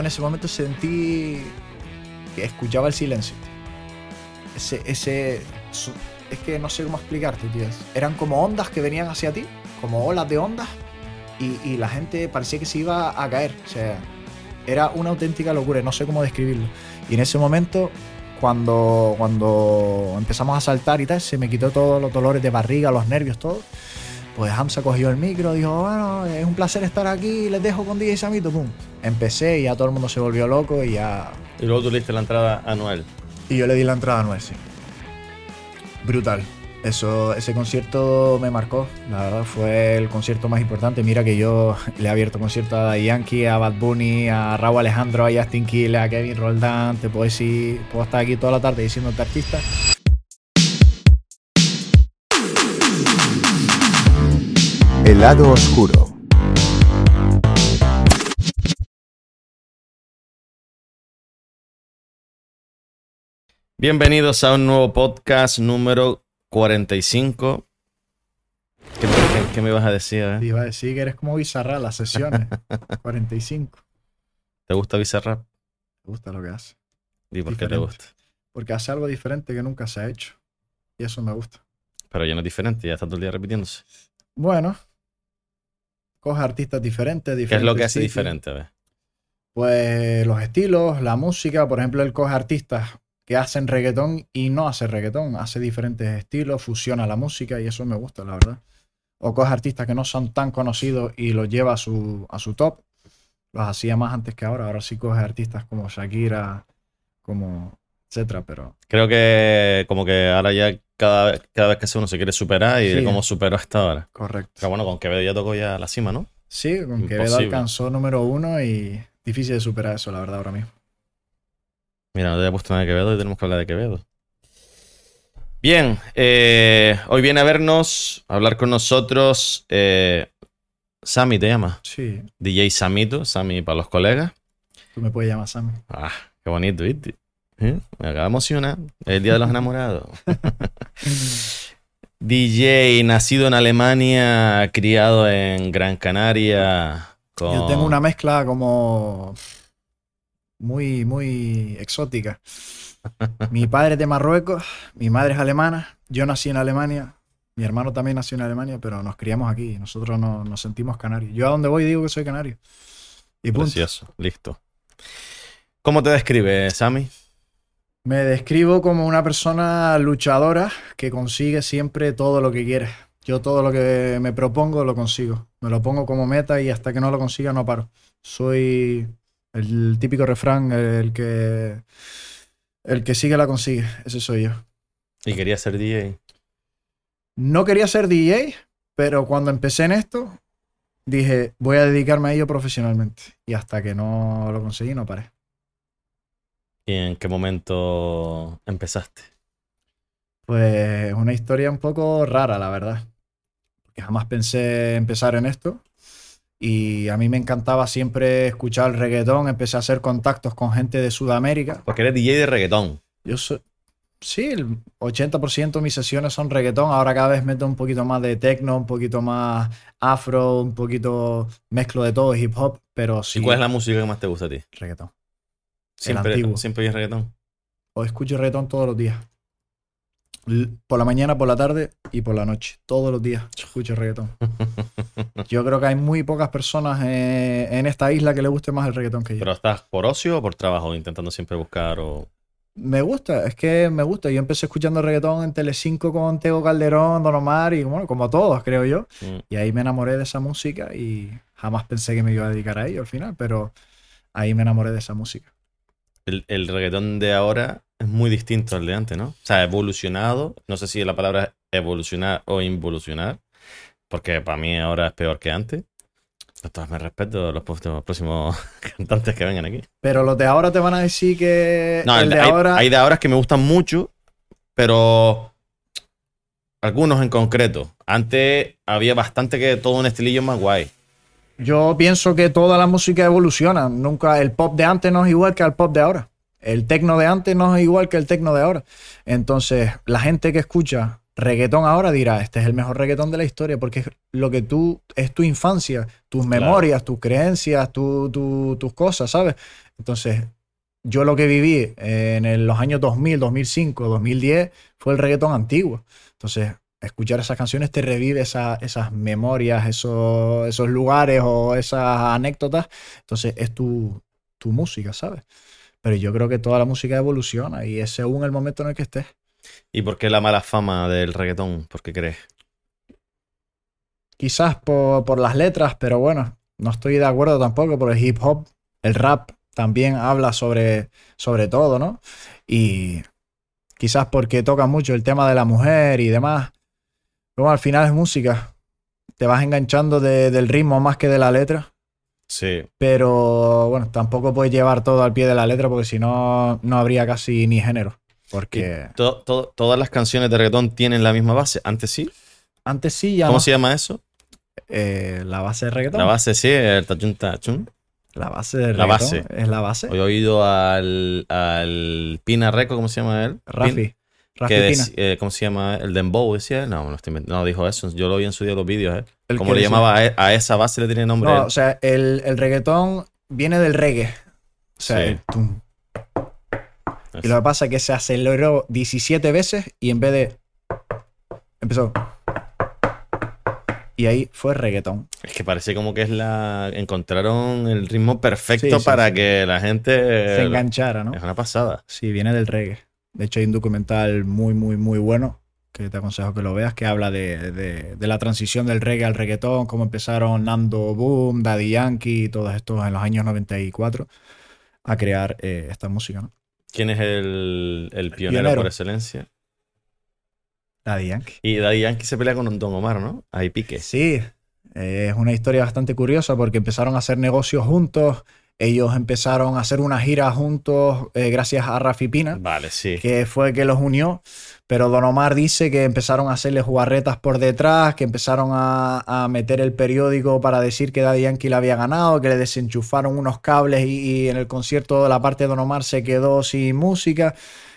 En ese momento sentí que escuchaba el silencio. Ese, ese, es que no sé cómo explicarte, tío. Eran como ondas que venían hacia ti, como olas de ondas, y, y la gente parecía que se iba a caer. O sea, era una auténtica locura, no sé cómo describirlo. Y en ese momento, cuando, cuando empezamos a saltar y tal, se me quitó todos los dolores de barriga, los nervios, todo. Pues Hamza cogió el micro, dijo, bueno, es un placer estar aquí, les dejo con DJ Samito, pum. Empecé y ya todo el mundo se volvió loco y ya... Y luego tú le diste la entrada a Noel. Y yo le di la entrada a Noel, sí. Brutal. Eso, ese concierto me marcó, la verdad fue el concierto más importante. Mira que yo le he abierto concierto a Yankee, a Bad Bunny, a Raúl Alejandro, a Justin Quiles, a Kevin Roldán. Te puedo decir, puedo estar aquí toda la tarde diciéndote artista. El lado oscuro. Bienvenidos a un nuevo podcast número 45. ¿Qué, me- qué- qué me ibas a decir? eh? Te iba a decir que eres como Bizarra las sesiones. 45. ¿Te gusta Bizarrap? Me gusta lo que hace. ¿Y por qué te gusta? Porque hace algo diferente que nunca se ha hecho. Y eso me gusta. Pero ya no es diferente, ya está todo el día repitiéndose. Bueno, coge artistas diferentes, ¿Qué es diferentes lo que hace diferente? Pues los estilos, la música, por ejemplo, él coge artistas que hacen reggaetón y no hace reggaetón, hace diferentes estilos, fusiona la música y eso me gusta, la verdad. O coge artistas que no son tan conocidos y los lleva a su, a su top. Los hacía más antes que ahora, ahora sí coge artistas como Shakira, como etcétera, pero Creo que como que ahora ya cada, vez- cada vez que hace uno se quiere superar y Sí. de cómo superó hasta ahora. correcto. Pero bueno, con Quevedo ya tocó ya la cima, ¿no? Sí, con Quevedo alcanzó número uno y difícil de superar eso, la verdad, ahora mismo. Mira, no te había puesto nada de Quevedo y tenemos que hablar de Quevedo. Bien, eh, hoy viene a vernos, a hablar con nosotros. Eh, Sammy te llama. Sí, DJ Samito, Sammy para los colegas. tú me puedes llamar Sammy. Ah, qué bonito, ¿viste? ¿Eh? Me acaba de emocionar. El Día de los Enamorados. DJ, nacido en Alemania, criado en Gran Canaria. Con... Yo tengo una mezcla como muy, muy exótica. Mi padre es de Marruecos, mi madre es alemana, yo nací en Alemania, mi hermano también nació en Alemania, pero nos criamos aquí, nosotros no- nos sentimos canarios. Yo a donde voy digo que soy canario. Y punto. Precioso, listo. ¿Cómo te describe, Sammy? Me describo como una persona luchadora que consigue siempre todo lo que quiere. Yo todo lo que me propongo lo consigo. Me lo pongo como meta y hasta que no lo consiga no paro. Soy el típico refrán, el que el que sigue la consigue. Ese soy yo. Y quería ser DJ. No quería ser DJ, pero cuando empecé en esto dije, voy a dedicarme a ello profesionalmente. Y hasta que no lo conseguí no paré. ¿Y en qué momento empezaste? Pues una historia un poco rara, la verdad. Porque jamás pensé empezar en esto. Y a mí me encantaba siempre escuchar el reggaetón. Empecé a hacer contactos con gente de Sudamérica. Porque eres DJ de reggaetón. Yo soy. Sí, el 80% de mis sesiones son reggaetón. Ahora cada vez meto un poquito más de techno, un poquito más afro, un poquito mezclo de todo, hip hop. Pero sí, ¿Y cuál es la música que más te gusta a ti? reggaetón. El Siempre, antiguo. siempre oyes reggaetón. O escucho reggaetón todos los días. Por la mañana, por la tarde y por la noche. Todos los días escucho reggaetón. Yo creo que hay muy pocas personas eh, en esta isla que le guste más el reggaetón que yo. ¿Pero estás por ocio o por trabajo? Intentando siempre buscar o... Me gusta, es que me gusta. Yo empecé escuchando reggaetón en Telecinco con Tego Calderón, Don Omar y bueno, como todos, creo yo. Mm. Y ahí me enamoré de esa música y jamás pensé que me iba a dedicar a ello al final, pero ahí me enamoré de esa música. El, el reggaetón de ahora es muy distinto al de antes, ¿no? O sea, ha evolucionado. No sé si la palabra es evolucionar o involucionar. Porque para mí ahora es peor que antes. De todas me respeto a los próximos, próximos cantantes que vengan aquí. Pero los de ahora te van a decir que No, el el- de hay, ahora... hay de ahora que me gustan mucho, pero algunos en concreto. Antes había bastante que todo un estilillo más guay. Yo pienso que toda la música evoluciona. Nunca el pop de antes no es igual que el pop de ahora. El tecno de antes no es igual que el tecno de ahora. Entonces, la gente que escucha reggaetón ahora dirá, este es el mejor reggaetón de la historia, porque es lo que tú, es tu infancia, tus memorias, tus creencias, tu- tu- tus cosas, ¿sabes? Entonces, yo lo que viví en el- los años 2000, 2005, 2010 fue el reggaetón antiguo. Entonces, escuchar esas canciones te revive esa- esas memorias, esos, esos lugares o esas anécdotas. Entonces, es tu, tu música, ¿sabes? Pero yo creo que toda la música evoluciona y es según el momento en el que estés. ¿Y por qué la mala fama del reggaetón? ¿Por qué crees? Quizás por, por las letras, pero bueno, no estoy de acuerdo tampoco por el hip hop. El rap también habla sobre, sobre todo, ¿no? Y quizás porque toca mucho el tema de la mujer y demás. Pero bueno, al final es música. Te vas enganchando de- del ritmo más que de la letra. Sí. Pero bueno, tampoco puedes llevar todo al pie de la letra porque si no, no habría casi ni género. Porque To- to- todas las canciones de reggaetón tienen la misma base. Antes sí. antes sí ya ¿Cómo no. se llama eso? Eh, la base de reggaetón. La base sí, el tachun tachun. La base de La base. Es la base. Hoy he oído al, al Pina Reco, ¿cómo se llama él? Rafi que eh, ¿Cómo se llama? El Dembow, decía él. No, no, estoy no dijo eso. Yo lo vi en su día los vídeos. ¿eh? ¿Cómo le llamaba a, e- a esa base? Le tiene nombre. No, o sea, el, el reggaetón viene del reggae. O sea, Sí. el tum. Y lo que pasa es que se aceleró 17 veces y en vez de. Empezó. Y ahí fue reggaetón. Es que parece como que es la. Encontraron el ritmo perfecto Sí, sí, para que la gente. Se enganchara, ¿no? Es una pasada. Sí, viene del reggae. De hecho, hay un documental muy, muy, muy bueno que te aconsejo que lo veas, que habla de, de- de la transición del reggae al reggaetón, cómo empezaron Nando Boom, Daddy Yankee y todos estos en los años 94 a crear eh, esta música, ¿no? ¿Quién es el, el pionero, pionero. por excelencia? Daddy Yankee. Y Daddy Yankee se pelea con Don Omar, ¿no? Ahí pique. Sí, eh, es una historia bastante curiosa porque empezaron a hacer negocios juntos, ellos empezaron a hacer una gira juntos eh, gracias a Rafi Pina. Vale, sí. que fue que los unió. Pero Don Omar dice que empezaron a hacerle jugarretas por detrás, que empezaron a, a meter el periódico para decir que Daddy Yankee le había ganado, que le desenchufaron unos cables y, y en el concierto la parte de Don Omar se quedó sin música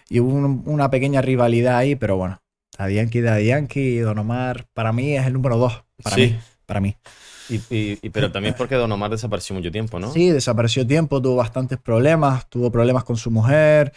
y hubo un- una pequeña rivalidad ahí, pero bueno, Daddy Yankee, Daddy Yankee Don Omar para mí es el número dos, para Sí. mí, para mí. Y, y- y- pero también porque Don Omar desapareció mucho tiempo, ¿no? Sí, desapareció tiempo, tuvo bastantes problemas, tuvo problemas con su mujer,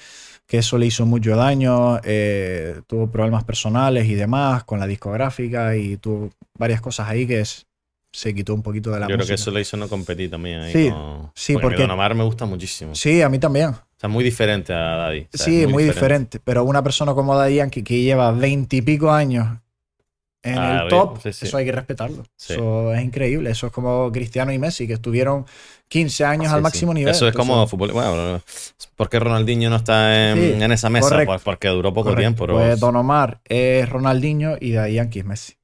que eso le hizo mucho daño, eh, tuvo problemas personales y demás con la discográfica y tuvo varias cosas ahí que es- se quitó un poquito de la Yo creo que música. eso le hizo no competir también ahí. Sí, con- sí, porque, Don Omar me gusta muchísimo. Sí, a mí también. O sea, muy diferente a Daddy. O sea, sí, es muy, diferente. Pero una persona como Daddy Yankee que lleva veintipico años en Ah, el top, sí, sí. eso hay que respetarlo. Sí. Eso es increíble. Eso es como Cristiano y Messi, que estuvieron 15 años al máximo nivel. Eso es como fútbol. Bueno, ¿por qué Ronaldinho no está en, esa mesa? correcto. Pues porque duró poco correcto. tiempo. pero- Pues Don Omar es Ronaldinho y Daddy Yankee es Messi.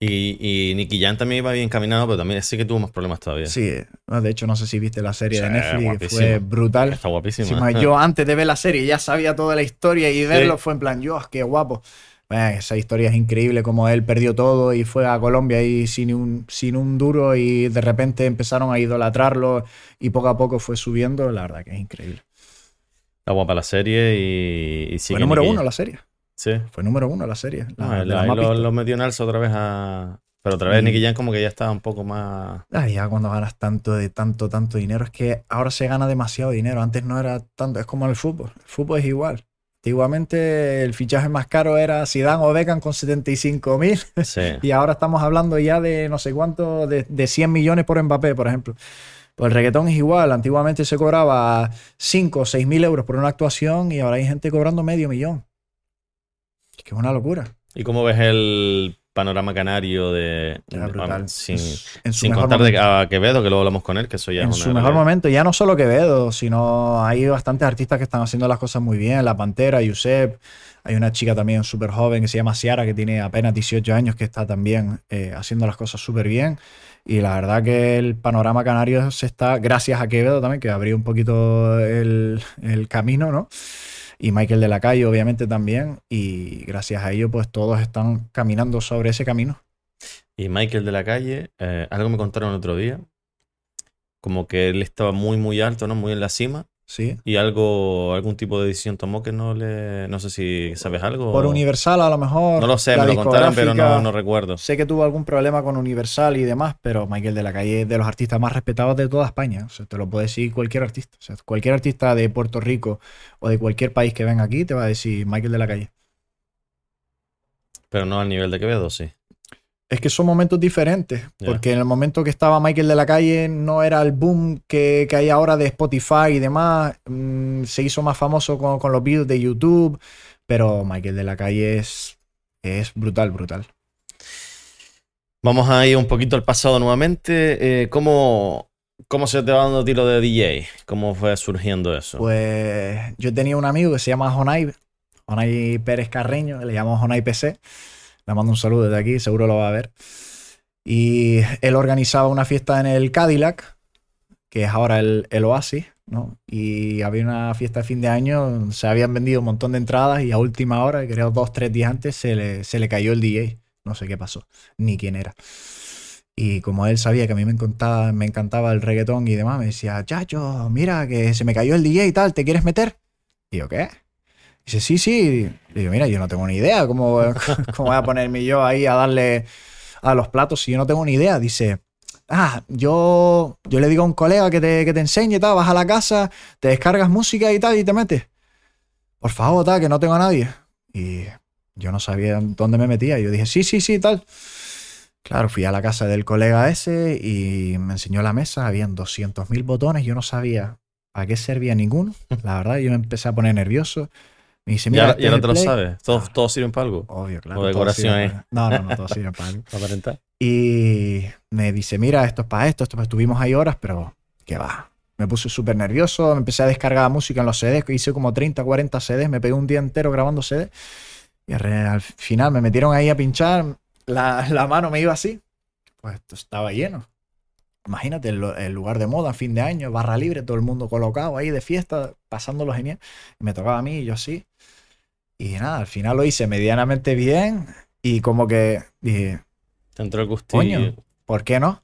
Y, y Nicky Jam también iba bien encaminado, pero también sí que tuvo más problemas todavía. Sí, de hecho no sé si viste la serie de Netflix, que fue brutal. Está ¿eh? yo antes de ver la serie ya sabía toda la historia y verlo fue en plan, Dios, qué guapo. Eh, esa historia es increíble, como él perdió todo y fue a Colombia y sin un, sin un duro y de repente empezaron a idolatrarlo y poco a poco fue subiendo. La verdad que es increíble. Está guapa la serie y, y sigue fue número uno la serie. Sí. Fue número uno la serie. La, lo, lo metió en alza otra vez a. Pero otra vez Y- Nicky Jam como que ya estaba un poco más. Ay, ya cuando ganas tanto de tanto, tanto dinero, es que ahora se gana demasiado dinero. Antes no era tanto, es como el fútbol. El fútbol es igual. Antiguamente el fichaje más caro era Zidane o Beckham con 75 mil Sí. y ahora estamos hablando ya de no sé cuánto, de, de 100 millones por Mbappé, por ejemplo. Pues el reggaetón es igual. Antiguamente se cobraba 5 o 6 mil euros por una actuación y ahora hay gente cobrando medio millón. Es que es una locura. ¿Y cómo ves el panorama canario de. Era de- sin En contar de, a Quevedo, que luego hablamos con él, que eso ya en es su mejor momento, ya no solo Quevedo, sino hay bastantes artistas que están haciendo las cosas muy bien. La Pantera, Yusef, hay una chica también súper joven que se llama Ciara, que tiene apenas 18 años, que está también eh, haciendo las cosas súper bien. Y la verdad que el panorama canario se está, gracias a Quevedo también, que abrió un poquito el, el camino, ¿no? Y Michael de la Calle, obviamente, también. Y gracias a ello, pues todos están caminando sobre ese camino. Y Michael de la calle, eh, algo me contaron el otro día, como que él estaba muy, muy alto, ¿no? Muy en la cima, Sí. ¿Y algo, algún tipo de decisión tomó que no le. No sé si sabes algo? Por o- Universal a lo mejor. No lo sé, me lo contaron, pero no, no recuerdo. Sé que tuvo algún problema con Universal y demás, pero Michael de la Calle es de los artistas más respetados de toda España. O sea, te lo puede decir cualquier artista. O sea, cualquier artista de Puerto Rico o de cualquier país que venga aquí te va a decir Michael de la Calle. Pero no al nivel de Quevedo, sí. Es que son momentos diferentes, porque en el momento que estaba Michael de la Calle no era el boom que, que hay ahora de Spotify y demás. Mm, se hizo más famoso con, con los vídeos de YouTube, pero Michael de la Calle es, es brutal, brutal. Vamos a ir un poquito al pasado nuevamente. Eh, ¿cómo, ¿Cómo se te va dando a ti lo de DJ? ¿Cómo fue surgiendo eso? Pues yo tenía un amigo que se llama Jonay, Jonay Pérez Carreño, que le llamamos Jonay PC. Le mando un saludo desde aquí, seguro lo va a ver. Y él organizaba una fiesta en el Cadillac, que es ahora el, el Oasis, ¿no? Y había una fiesta de fin de año, se habían vendido un montón de entradas y a última hora, creo dos, tres días antes, se le, se le cayó el DJ. No sé qué pasó, ni quién era. Y como él sabía que a mí me encantaba, me encantaba el reggaetón y demás, me decía, Chacho, mira que se me cayó el DJ y tal, ¿te quieres meter? Y yo, ¿qué? Dice, sí, sí. Y yo, mira, yo no tengo ni idea cómo, cómo voy a ponerme yo ahí a darle a los platos si yo no tengo ni idea. Dice, ah, yo, yo le digo a un colega que te, que te enseñe tal, vas a la casa, te descargas música y tal y te metes. Por favor, tal, que no tengo a nadie. Y yo no sabía dónde me metía. Yo dije, sí, sí, sí, tal. Claro, fui a la casa del colega ese y me enseñó la mesa. Habían 200.000 botones. Yo no sabía a qué servía ninguno. La verdad, yo me empecé a poner nervioso. Me dice, mira, este y ahora el te lo play". sabes. Todos, Ah. todos sirven para algo. Obvio, claro. O todo decoración sirve ahí. para- No, no, no, todo sirve para algo. Aparentar. Y me dice, mira, esto es para esto, esto estuvimos ahí horas, pero qué va. Me puse súper nervioso, me empecé a descargar música en los CDs, que hice como 30, 40 CDs, me pegué un día entero grabando CDs. Y al final me metieron ahí a pinchar, la, la mano me iba así. Pues esto estaba lleno. Imagínate, el, lu- el lugar de moda, fin de año, barra libre, todo el mundo colocado ahí de fiesta, pasándolo genial. Y me tocaba a mí y yo así. Y nada, al final lo hice medianamente bien y como que dije, Te entró el gustillo. Coño. ¿por qué no?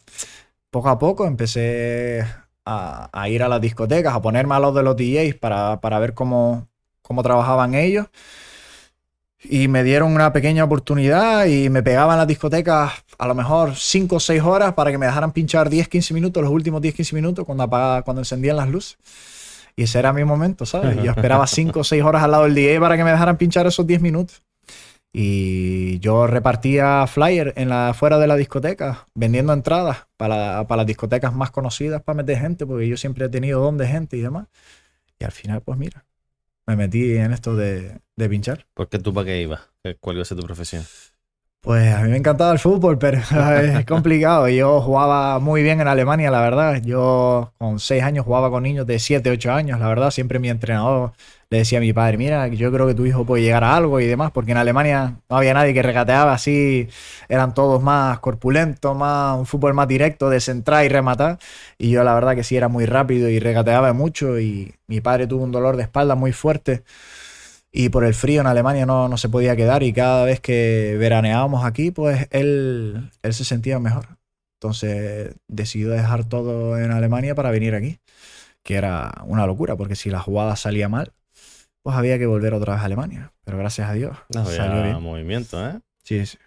Poco a poco empecé a, a ir a las discotecas, a ponerme a los de los DJs para, para ver cómo, cómo trabajaban ellos. Y me dieron una pequeña oportunidad y me pegaban las discotecas a lo mejor 5 o 6 horas para que me dejaran pinchar 10, 15 minutos, los últimos 10, 15 minutos cuando, apagaba- cuando encendían las luces. Y ese era mi momento, ¿sabes? Yo esperaba 5 o 6 horas al lado del DJ para que me dejaran pinchar esos 10 minutos. Y yo repartía flyer en la, fuera de la discoteca, vendiendo entradas para, para las discotecas más conocidas para meter gente, porque yo siempre he tenido don de gente y demás. Y al final, pues mira, me metí en esto de, de pinchar. ¿Por qué tú para qué ibas? ¿Qué- ¿Cuál iba a ser tu profesión? Pues a mí me encantaba el fútbol, pero es complicado. Yo jugaba muy bien en Alemania, la verdad. Yo con seis años jugaba con niños de 7, 8 años, la verdad. Siempre mi entrenador le decía a mi padre, mira, yo creo que tu hijo puede llegar a algo y demás, porque en Alemania no había nadie que regateaba así. Eran todos más corpulentos, más un fútbol más directo, de centrar y rematar. Y yo la verdad que sí era muy rápido y regateaba mucho. Y mi padre tuvo un dolor de espalda muy fuerte y por el frío en Alemania no, no se podía quedar y cada vez que veraneábamos aquí, pues él, él se sentía mejor. Entonces decidió dejar todo en Alemania para venir aquí, que era una locura, porque si la jugada salía mal, pues había que volver otra vez a Alemania. Pero gracias a Dios No, salió bien. movimiento, ¿eh? Sí, sí.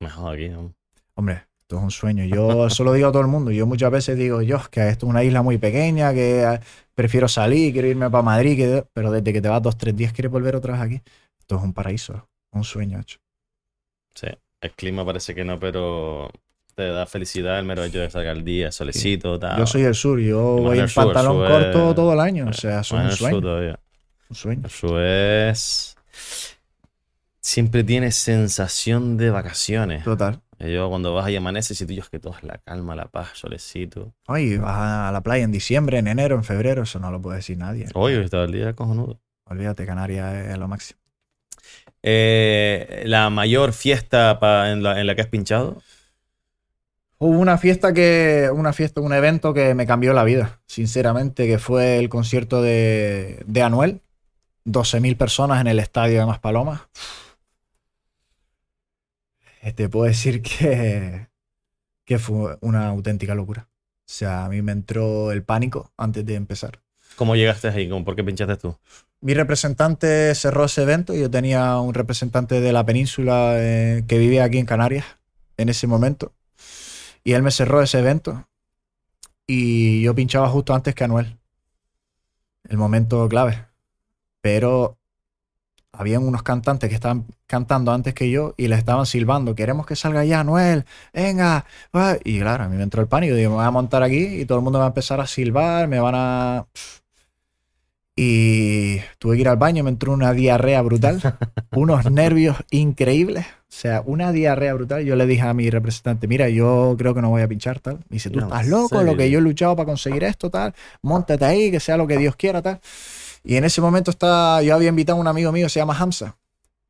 Mejor aquí, ¿no? Hombre, esto es un sueño. Yo eso lo digo a todo el mundo. Yo muchas veces digo, yo, que esto es una isla muy pequeña, que eh, prefiero salir, quiero irme para Madrid, que- pero desde que te vas dos, tres días quieres volver otra vez aquí. Esto es un paraíso, un sueño hecho. Sí. El clima parece que no, pero te da felicidad el mero hecho de sacar el día, solecito, tal. Yo soy del sur, yo voy en sur, pantalón sur corto es- todo el año. O sea, Más en es un sueño. todavía. Un sueño. Eso es. Siempre tienes sensación de vacaciones. Total. Yo cuando vas y amaneces y tú es que todo es la calma, la paz, solecito. Oye, vas a la playa en diciembre, en enero, en febrero, eso no lo puede decir nadie. Hoy estaba el día cojonudo. Olvídate, Canarias es lo máximo. Eh, la mayor fiesta pa- en, la, en la que has pinchado. Hubo una fiesta que, una fiesta, un evento que me cambió la vida, sinceramente, que fue el concierto de, de Anuel. 12.000 personas en el estadio de Maspalomas. Eh, Te puedo decir que, que fue una auténtica locura. O sea, a mí me entró el pánico antes de empezar. ¿Cómo llegaste ahí? ¿Cómo- ¿Por qué pinchaste tú? Mi representante cerró ese evento. Yo tenía un representante de la península eh, que vivía aquí en Canarias en ese momento. Y él me cerró ese evento. Y yo pinchaba justo antes que Anuel. El momento clave. Pero habían unos cantantes que estaban cantando antes que yo y le estaban silbando. Queremos que salga ya Anuel. Venga. va". Y claro, a mí me entró el pánico. Digo, me voy a montar aquí y todo el mundo va a empezar a silbar. Me van a... Y tuve que ir al baño, me entró una diarrea brutal, unos nervios increíbles, o sea, una diarrea brutal. Yo le dije a mi representante, mira, yo creo que no voy a pinchar, tal. Me dice, tú No, estás ¿en loco, lo que yo he luchado para conseguir esto, tal, montate ahí, que sea lo que Dios quiera, tal. Y en ese momento está, yo había invitado a un amigo mío, se llama Hamza,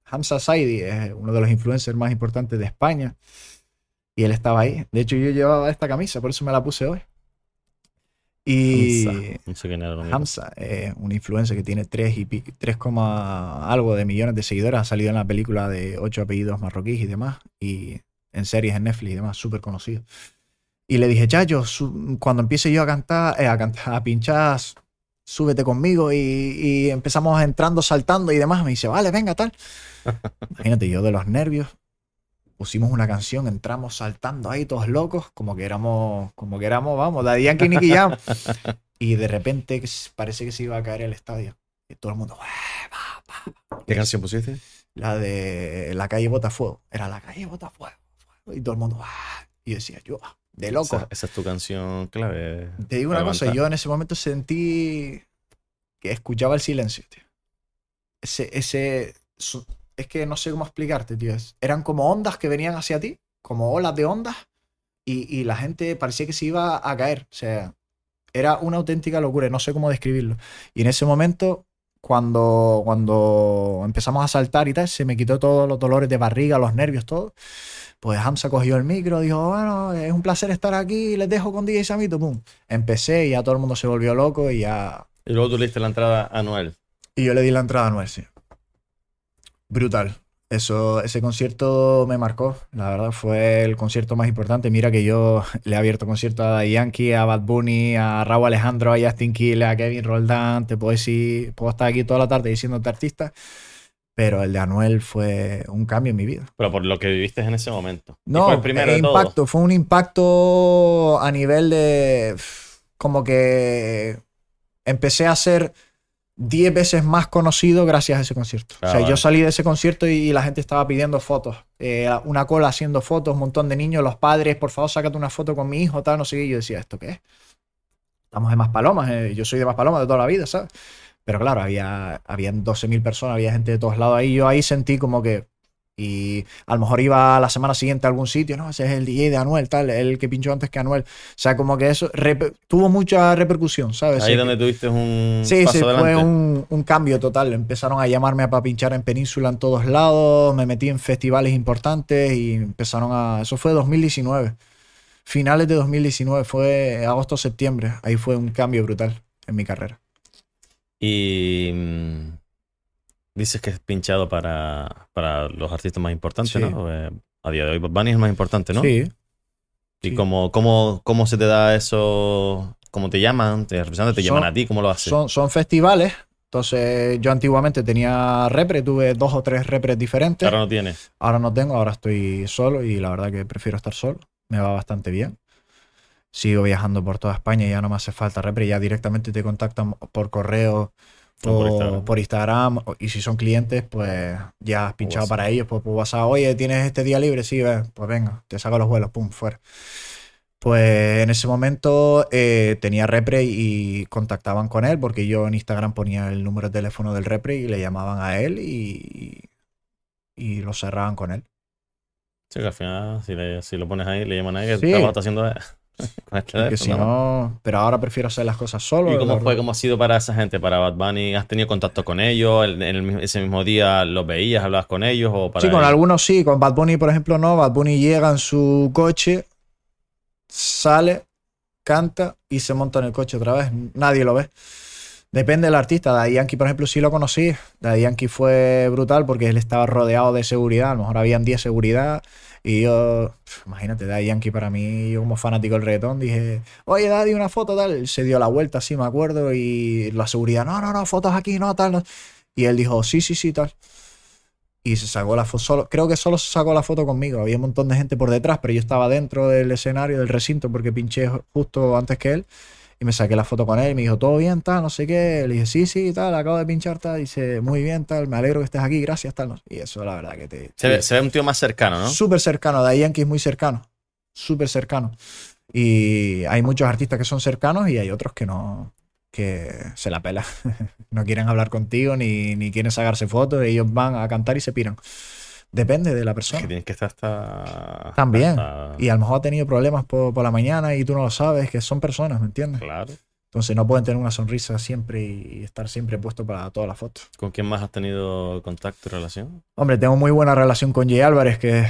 Hamza Saidi, es uno de los influencers más importantes de España, y él estaba ahí. De hecho, yo llevaba esta camisa, por eso me la puse hoy. Y... Hamza. Hamza, eh, un influencer que tiene 3, y pi- 3, coma algo de millones de seguidores, ha salido en la película de 8 apellidos marroquíes y demás, y en series en Netflix y demás, súper conocido. Y le dije, Chayo, cuando empiece yo a cantar, eh, a cantar, a pinchar, súbete conmigo y, y empezamos entrando, saltando y demás. Me dice, vale, venga, tal. Imagínate, yo de los nervios, pusimos una canción, entramos saltando ahí todos locos, como que éramos, como que éramos, vamos, Daddy Yankee Nicky Jam. Y de repente parece que se iba a caer el estadio. Y todo el mundo, "Ué, va, va". ¿Qué canción pusiste? la de la calle Botafuego. Era la calle Botafuego. fuego. Y todo el mundo, "Ah". y decía, yo, de loco. Esa, esa es tu canción clave. Te digo una cosa, yo en ese momento sentí que escuchaba el silencio, tío. Ese, ese, su- es que no sé cómo explicarte, tío. Es- Eran como ondas que venían hacia ti, como olas de ondas, y, y la gente parecía que se iba a caer. O sea, era una auténtica locura, no sé cómo describirlo. Y en ese momento, cuando, cuando empezamos a saltar y tal, se me quitó todos los dolores de barriga, los nervios, todo. Pues Hamza cogió el micro, dijo, bueno, es un placer estar aquí, les dejo con DJ Samito, pum. Empecé y ya todo el mundo se volvió loco y ya... Y luego tú le diste la entrada a Noel. Y yo le di la entrada a Noel, sí. Brutal. Eso, ese concierto me marcó, la verdad, fue el concierto más importante. Mira que yo le he abierto concierto a Yankee, a Bad Bunny, a Raúl Alejandro, a Justin Quiles, a Kevin Roldán, te puedo decir, puedo estar aquí toda la tarde diciéndote artista, pero el de Anuel fue un cambio en mi vida. Pero por lo que viviste en ese momento. No, fue el primero de todo. impacto, fue un impacto a nivel de como que empecé a ser 10 veces más conocido gracias a ese concierto. Ah, o sea, vale. yo salí de ese concierto y, la gente estaba pidiendo fotos. Eh, una cola haciendo fotos, un montón de niños, los padres, por favor, sácate una foto con mi hijo, tal, no sé qué. Y yo decía, ¿esto qué es? Estamos en Maspalomas, eh, yo soy de Maspalomas de toda la vida, ¿sabes? Pero claro, había, habían 12.000 personas, había gente de todos lados ahí. Yo ahí sentí como que. Y a lo mejor iba la semana siguiente a algún sitio, no, ese es el DJ de Anuel, tal, el que pinchó antes que Anuel. O sea, como que eso tuvo mucha repercusión, ¿sabes? Ahí Sí, donde tuviste un Sí, paso sí, adelante. fue un, un cambio total. Empezaron a llamarme para pinchar en Península en todos lados, me metí en festivales importantes y empezaron a... Eso fue 2019. Finales de 2019, fue agosto-septiembre. Ahí fue un cambio brutal en mi carrera. Y mm, dices que es pinchado para, para los artistas más importantes, Sí. ¿no? Eh, a día de hoy, Bad Bunny es el más importante, ¿no? Sí. ¿Y sí. cómo, cómo, cómo se te da eso? ¿Cómo te llaman? ¿Te, representan? ¿Te Son- llaman a ti? ¿Cómo lo haces? Son, son festivales. Entonces, yo antiguamente tenía repre, tuve dos o tres repres diferentes. Ahora no tienes. Ahora no tengo, ahora estoy solo y la verdad que prefiero estar solo. Me va bastante bien. Sigo viajando por toda España y ya no me hace falta repre. Ya directamente te contactan por correo O por Instagram. por Instagram. o- Y si son clientes, pues ya has pinchado para ellos. Pues por WhatsApp, oye, ¿tienes este día libre? Sí, ve, pues venga, te saco los vuelos, pum, fuera. Pues en ese momento eh, tenía repre y contactaban con él porque yo en Instagram ponía el número de teléfono del repre y le llamaban a él y, y lo cerraban con él. Sí, que al final, si, le- si lo pones ahí, le llaman ahí, ¿qué Sí. trabajo está haciendo con el Que teléfono? si no, pero ahora prefiero hacer las cosas solo. ¿Y cómo fue? ¿Cómo ha sido para esa gente? ¿Para Bad Bunny? ¿Has tenido contacto con ellos? ¿En el ese mismo día los veías, hablabas con ellos? O para Sí, con ellos? algunos sí, con Bad Bunny, por ejemplo, no. Bad Bunny llega en su coche, sale, canta y se monta en el coche otra vez. Nadie lo ve. Depende del artista. Daddy Yankee, por ejemplo, sí lo conocí. Daddy Yankee fue brutal porque él estaba rodeado de seguridad. A lo mejor habían 10 seguridad. Y yo, imagínate, Daddy Yankee para mí, yo como fanático del reggaetón, dije, oye, Daddy, una foto, tal. Se dio la vuelta, sí, me acuerdo. Y la seguridad, no, no, no, fotos aquí, no, tal. no". Y él dijo, sí, sí, sí, tal. Y se sacó la foto, creo que solo se sacó la foto conmigo. Había un montón de gente por detrás, pero yo estaba dentro del escenario, del recinto, porque pinché ju- justo antes que él. Y me saqué la foto con él y me dijo, ¿todo bien, tal? No sé qué. Le dije, sí, sí, tal, acabo de pinchar, tal. dice, muy bien, tal, me alegro que estés aquí, gracias, tal. no. Y eso, la verdad, que te. Se ve, se ve un tío más cercano, ¿no? Súper cercano, de Yankee es muy cercano. Súper cercano. Y hay muchos artistas que son cercanos y hay otros que no. que se la pela. no quieren hablar contigo ni, ni quieren sacarse fotos. Ellos van a cantar y se piran. Depende de la persona. que tienes que estar hasta. También. hasta- Y a lo mejor ha tenido problemas por, por la mañana y tú no lo sabes, que son personas, ¿me entiendes? Claro. Entonces no pueden tener una sonrisa siempre y estar siempre puesto para todas las fotos. ¿Con quién más has tenido contacto y relación? Hombre, tengo muy buena relación con Jay Álvarez, que es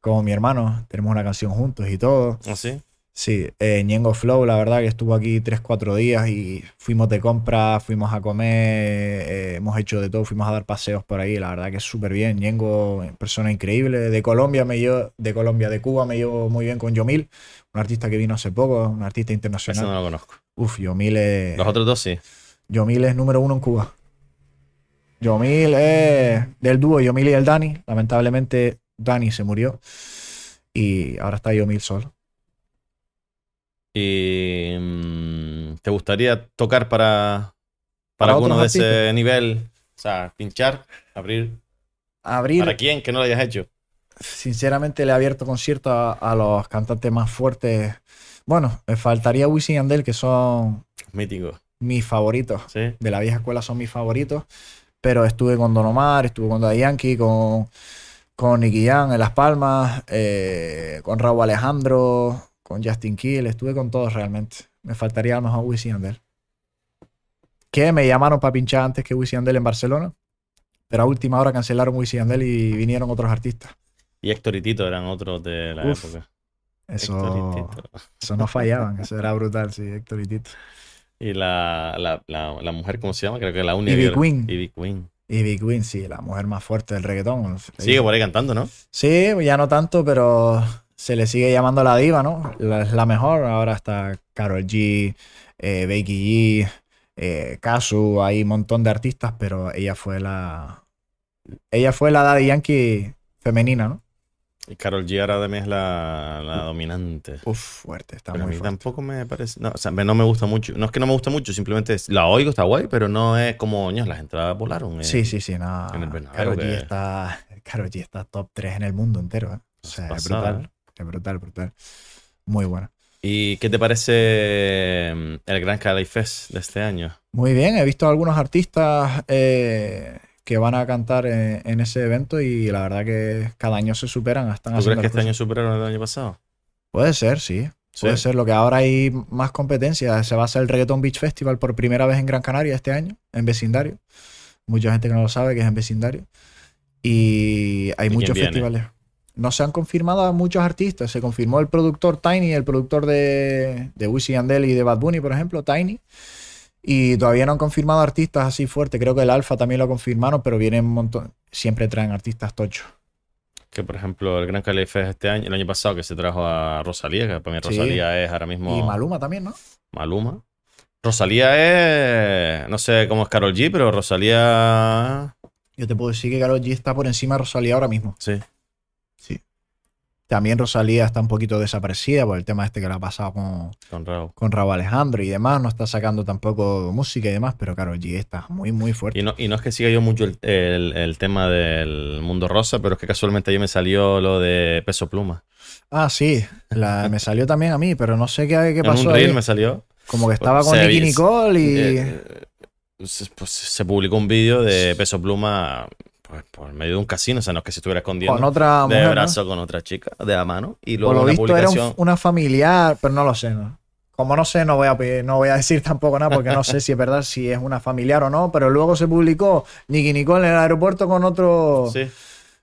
como mi hermano. Tenemos una canción juntos y todo. ¿Ah, sí? Sí, eh, Ñengo Flow, la verdad que estuvo aquí 3-4 días y fuimos de compra, fuimos a comer, eh, hemos hecho de todo, fuimos a dar paseos por ahí, la verdad que es súper bien. Ñengo, persona increíble. De Colombia me llevo, de Colombia, de Cuba me llevo muy bien con Yomil, un artista que vino hace poco, un artista internacional. no lo conozco. Uf, Yomil es, Los otros dos sí. Yomil es número uno en Cuba. Yomil es del dúo Yomil y el Dani. Lamentablemente Dani se murió y ahora está Yomil solo. ¿Y mm, te gustaría tocar para, para, Para alguno de ese nivel? O sea, pinchar, abrir. Abrir, ¿Para quién que no lo hayas hecho? sinceramente le he abierto conciertos a, a los cantantes más fuertes. Bueno, me faltaría Wisin y Yandel, que son Mítico. mis favoritos. ¿Sí? De la vieja escuela son mis favoritos. Pero estuve con Don Omar, estuve con Daddy Yankee, con, con Nicky Jam en Las Palmas, eh, con Raúl Alejandro, con Justin Kill. Estuve con todos realmente. Me faltaría a lo mejor Wisin Yandel. Que me llamaron para pinchar antes que Wisin Yandel en Barcelona. Pero a última hora cancelaron Wisin Yandel y vinieron otros artistas. Y Héctor y Tito eran otros de la Uf, época. Eso, Héctor y Tito. eso no fallaban, eso era brutal, sí, Héctor y Tito. Y la, la, la, la mujer, ¿cómo se llama? Creo que la única. Ivy que- Queen. Ivy Queen. Queen, sí, la mujer más fuerte del reggaetón. Sigue por ahí cantando, ¿no? Sí, ya no tanto, pero se le sigue llamando la diva, ¿no? La, es la mejor. Ahora está Karol G, eh, Becky G, eh, Kazu, hay un montón de artistas, pero ella fue la. Ella fue la Daddy Yankee femenina, ¿no? Y Carol G ahora también es la, la dominante. Uf, fuerte, está Pero a muy mí fuerte. tampoco me parece. No, o sea, no me gusta mucho. No es que no me gusta mucho, simplemente es- la oigo, está guay, pero no es como, ño, las entradas volaron. eh. Sí, sí, sí, no. el Bernabéu, Karol G está, Karol G está top 3 en el mundo entero, ¿eh? O sea, es brutal. Es brutal, brutal. Muy buena. ¿Y qué te parece mm, el Gran Cali Fest de este año? Muy bien, he visto algunos artistas eh, que van a cantar en, en ese evento y la verdad que cada año se superan. Están ¿Tú crees que este año superaron el año pasado? Puede ser, sí. Puede Sí. ser. Lo que ahora hay más competencia. Se va a hacer el Reggaeton Beach Festival por primera vez en Gran Canaria este año, en vecindario. Mucha gente que no lo sabe que es en vecindario. Y hay ¿Y quién muchos festivales. No se han confirmado a muchos artistas. Se confirmó el productor Tiny, el productor de, de Wisin y Yandel y de Bad Bunny, por ejemplo, Tiny. Y todavía no han confirmado artistas así fuertes. Creo que el Alfa también lo confirmaron, pero vienen un montón. Siempre traen artistas tochos. Que por ejemplo el Gran Cali Fest este año, el año pasado que se trajo a Rosalía, que para mí Sí. Rosalía es ahora mismo Y Maluma también, ¿no? Maluma. Rosalía es, no sé cómo es Carol G, pero Rosalía, Yo te puedo decir que Karol G está por encima de Rosalía ahora mismo. Sí. También Rosalía está un poquito desaparecida por el tema este que le ha pasado con, Con Raúl. con Raúl Alejandro y demás. No está sacando tampoco música y demás, pero Karol G está muy, muy fuerte. Y no, y no es que siga yo mucho el, el- el tema del mundo rosa, pero es que casualmente ayer me salió lo de Peso Pluma. Ah, sí. La, me salió también a mí, pero no sé qué, qué pasó. en un reel ahí. me salió. Como que estaba con Se Nicky Nicole y. eh, se, pues, se publicó un vídeo de Peso Pluma pues, por medio de un casino, o sea, no es que se estuviera escondiendo con otra de brazo con otra chica, de la mano, y Por luego lo una visto era un- una familiar, pero no lo sé, ¿no? Como no sé, no voy, a, pedir- no voy a decir tampoco nada porque no sé si es verdad, si es una familiar o no, pero luego se publicó Nicky Nicole en el aeropuerto con otro, Sí.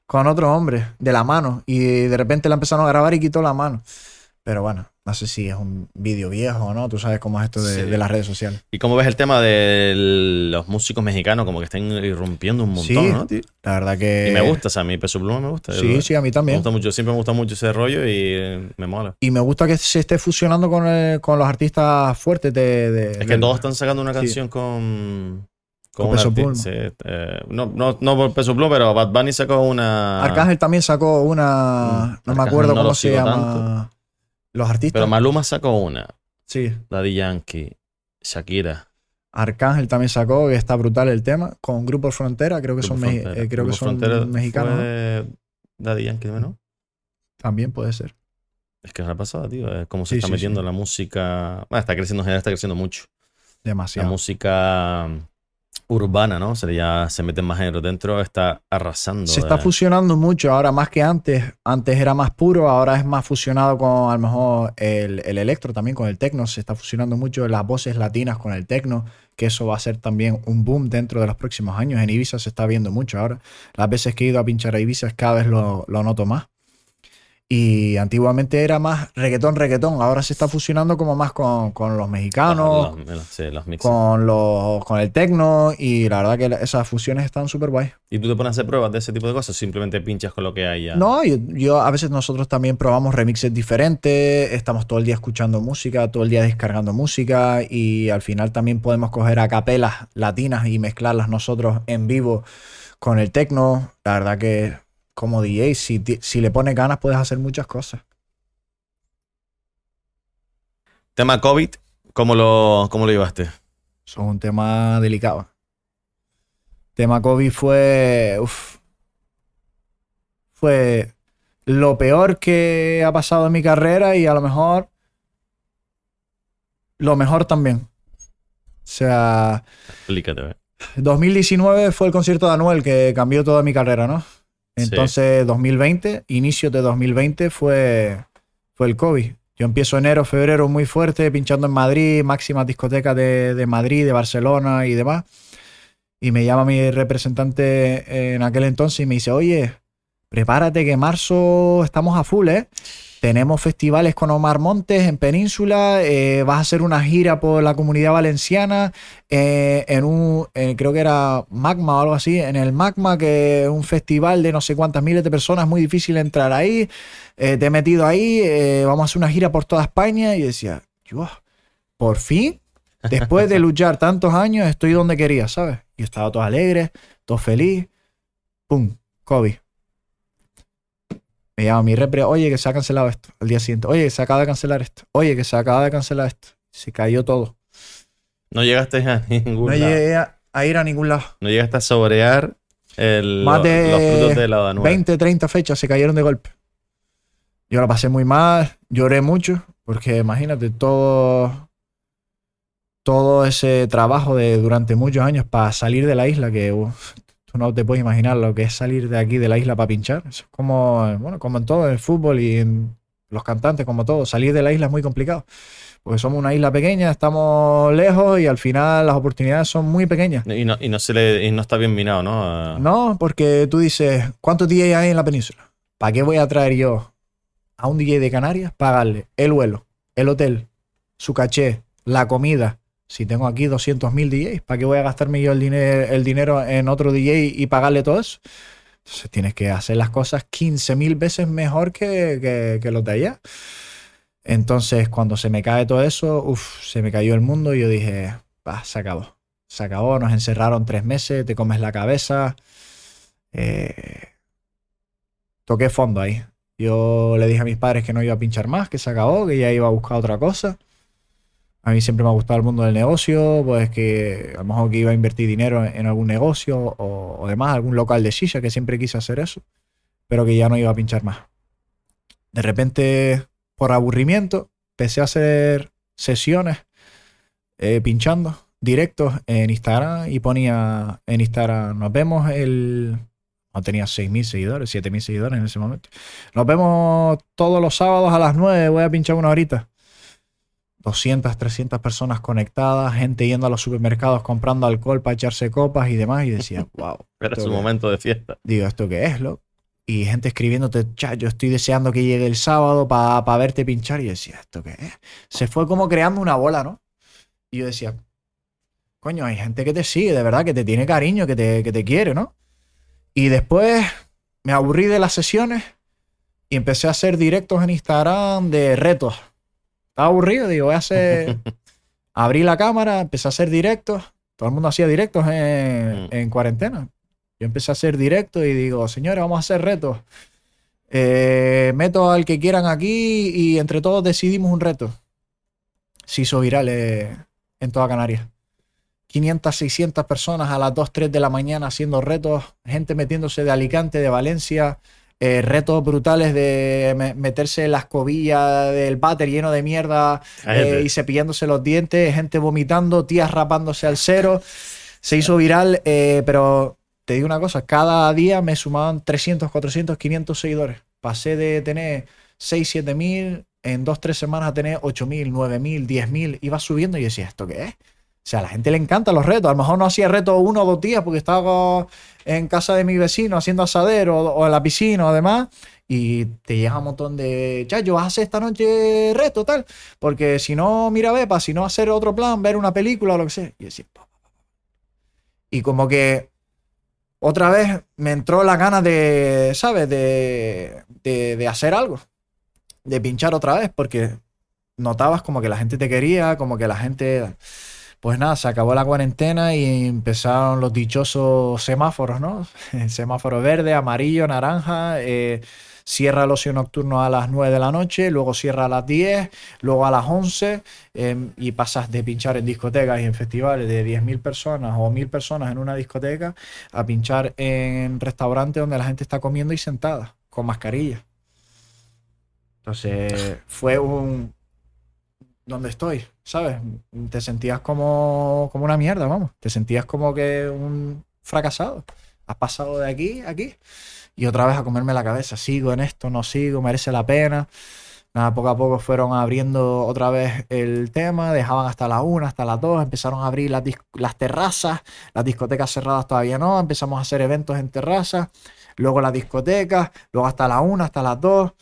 con otro hombre, de la mano, y de repente la empezaron a grabar y quitó la mano. Pero bueno, no sé si es un vídeo viejo o no. Tú sabes cómo es esto de, Sí. de las redes sociales. ¿Y cómo ves el tema de los músicos mexicanos como que están irrumpiendo un montón, Sí. ¿no, tío? La verdad que. Y me gusta, o sea, a mí Peso Pluma me gusta. Sí, sí, a mí Me también. gusta mucho, siempre me gusta mucho ese rollo y eh, me mola. Y me gusta que se esté fusionando con, el- con los artistas fuertes de. de- Es que del- todos están sacando una sí. canción con. Con un Peso Pluma. sí, eh, no, no, no por Peso Pluma, pero Bad Bunny sacó una. Arcángel también sacó una. No me acuerdo no cómo se llama. Los artistas. Pero Maluma sacó una. sí. Daddy Yankee, Shakira. Arcángel también sacó, que está brutal el tema. Con Grupo Frontera, creo que Grupo son, me- eh, creo que son mexicanos. Daddy Yankee, ¿no? También puede ser. Es que es la pasada, tío. Es como se Sí, está sí, metiendo sí. la música. Bueno, está creciendo, en general está creciendo mucho. La Demasiado. música mm, urbana, ¿no? Se, le ya se meten más géneros dentro, está arrasando. Se está fusionando mucho ahora más que antes. Antes era más puro, ahora es más fusionado con a lo mejor el, el electro también, con el techno. Se está fusionando mucho las voces latinas con el techno, que eso va a ser también un boom dentro de los próximos años. En Ibiza se está viendo mucho ahora. Las veces que he ido a pinchar a Ibiza cada vez lo, lo noto más. Y antiguamente era más reggaetón, reggaetón. Ahora se está fusionando como más con, con los mexicanos, Los, los- sí, los mixes. con, los, con el techno. Y la verdad que esas fusiones están súper guay. ¿Y tú te pones a hacer pruebas de ese tipo de cosas? Simplemente pinchas con lo que hay ya. No, yo, yo- a veces nosotros también probamos remixes diferentes, estamos todo el día escuchando música, todo el día descargando música y al final también podemos coger a capelas latinas y mezclarlas nosotros en vivo con el techno. La verdad que como DJ, si, le pones ganas puedes hacer muchas cosas. Tema COVID, ¿cómo lo, cómo lo llevaste? Es un tema delicado. Tema COVID fue. uf, fue lo peor que ha pasado en mi carrera y a lo mejor. Lo mejor también. O sea, Explícate. ¿eh? 2019 fue el concierto de Anuel que cambió toda mi carrera, ¿no? Sí. Entonces, 2020, inicio de 2020 fue, fue el COVID. Yo empiezo enero, febrero muy fuerte, pinchando en Madrid, máximas discotecas de, de Madrid, de Barcelona y demás. Y me llama mi representante en aquel entonces y me dice, oye, prepárate que marzo estamos a full, ¿eh? Tenemos festivales con Omar Montes en Península, eh, vas a hacer una gira por la comunidad valenciana, eh, en un, eh, creo que era Magma o algo así, en el Magma, que es un festival de no sé cuántas miles de personas, muy difícil entrar ahí, te he metido ahí, vamos a hacer una gira por toda España y decía, yo, por fin, después de luchar tantos años, estoy donde quería, ¿sabes? Y estaba todo alegre, todo feliz, ¡pum! COVID. Me llama mi repre, oye, que se ha cancelado esto. Al día siguiente, oye, que se acaba de cancelar esto. Oye, que se acaba de cancelar esto. Se cayó todo. No llegaste a ningún No lado. llegué a, a ir a ningún lado. No llegaste a saborear el, Más de los frutos de la Anuel. 20, 30 fechas se cayeron de golpe. Yo la pasé muy mal, lloré mucho, porque imagínate todo, todo ese trabajo de durante muchos años para salir de la isla, que uf, tú no te puedes imaginar lo que es salir de aquí de la isla para pinchar. Eso es como, bueno, como en todo, en el fútbol y en los cantantes, como todo, salir de la isla es muy complicado. Porque somos una isla pequeña, estamos lejos y al final las oportunidades son muy pequeñas. Y no, y no se le, y no está bien minado, ¿no? No, porque tú dices, ¿cuántos DJ hay en la península? ¿Para qué voy a traer yo a un DJ de Canarias? Pagarle el vuelo, el hotel, su caché, la comida. Si tengo aquí 200.000 DJs, ¿para qué voy a gastarme yo el, dinero el dinero en otro DJ y pagarle todo eso? Entonces tienes que hacer las cosas 15.000 veces mejor que, que, que los de allá. Entonces, cuando se me cae todo eso, uff, se me cayó el mundo y yo dije, "Bah, se acabó. Se acabó, nos encerraron tres meses, te comes la cabeza. Eh, toqué fondo ahí. Yo le dije a mis padres que no iba a pinchar más, que se acabó, que ya iba a buscar otra cosa. A mí siempre me ha gustado el mundo del negocio, pues que a lo mejor que iba a invertir dinero en, algún negocio o, o demás, algún local de silla, que siempre quise hacer eso, pero que ya no iba a pinchar más. De repente, por aburrimiento, empecé a hacer sesiones eh, pinchando directos en Instagram y ponía en Instagram, nos vemos el... No tenía 6.000 seguidores, 7.000 seguidores en ese momento. Nos vemos todos los sábados a las 9, voy a pinchar una horita. 200, 300 personas conectadas, gente yendo a los supermercados comprando alcohol para echarse copas y demás. Y decía, wow, Era su momento de fiesta. digo, ¿esto qué es, loco? y gente escribiéndote, "Cha, yo estoy deseando que llegue el sábado para verte pinchar. Y yo decía, ¿esto qué es? Se fue como creando una bola, ¿no? Y yo decía, coño, hay gente que te sigue, de verdad, que te tiene cariño, que te, que te quiere, ¿no? Y después me aburrí de las sesiones y empecé a hacer directos en Instagram de retos. Estaba aburrido, digo, voy a hacer. Abrí la cámara, empecé a hacer directos. Todo el mundo hacía directos en, Mm. en cuarentena. Yo empecé a hacer directos y digo, señores, vamos a hacer retos. Eh, meto al que quieran aquí y entre todos decidimos un reto. Se hizo viral eh, en toda Canarias. 500, 600 personas a las 2, 3 de la mañana haciendo retos, gente metiéndose de Alicante, de Valencia, eh, retos brutales de me- meterse la escobilla del váter lleno de mierda eh, y cepillándose los dientes, gente vomitando, tías rapándose al cero. Se hizo viral, eh, pero te digo una cosa, cada día me sumaban 300, 400, 500 seguidores. Pasé de tener 6, 7 mil, en 2, 3 semanas a tener 8 mil, 9 mil, 10 mil. Iba subiendo y decía, ¿esto qué es? O sea, a la gente le encantan los retos. A lo mejor no hacía retos uno o dos días porque estaba en casa de mi vecino haciendo asadero o, en la piscina o demás. Y te llega un montón de, a hacer esta noche reto, tal. Porque si no, mira Bepa, si no hacer otro plan, ver una película o lo que sea. Y decía. Y como que otra vez me entró la gana de, ¿sabes? De, de, de hacer algo. De pinchar otra vez, porque notabas como que la gente te quería, como que la gente... Pues nada, se acabó la cuarentena y empezaron los dichosos semáforos, ¿no? El semáforo verde, amarillo, naranja, eh, cierra el ocio nocturno a las 9 de la noche, luego cierra a las 10, luego a las 11 eh, y pasas de pinchar en discotecas y en festivales de 10.000 personas o 1.000 personas en una discoteca a pinchar en restaurantes donde la gente está comiendo y sentada, con mascarilla. Entonces fue un... ¿Dónde estoy? ¿Sabes? Te sentías como, como una mierda, vamos. Te sentías como que un fracasado. Has pasado de aquí a aquí y otra vez a comerme la cabeza. Sigo en esto, no sigo, merece la pena. Nada, poco a poco fueron abriendo otra vez el tema, dejaban hasta la una, hasta las dos, empezaron a abrir las, las terrazas, las discotecas cerradas todavía no, empezamos a hacer eventos en terrazas, luego las discotecas, luego hasta la una, hasta las dos.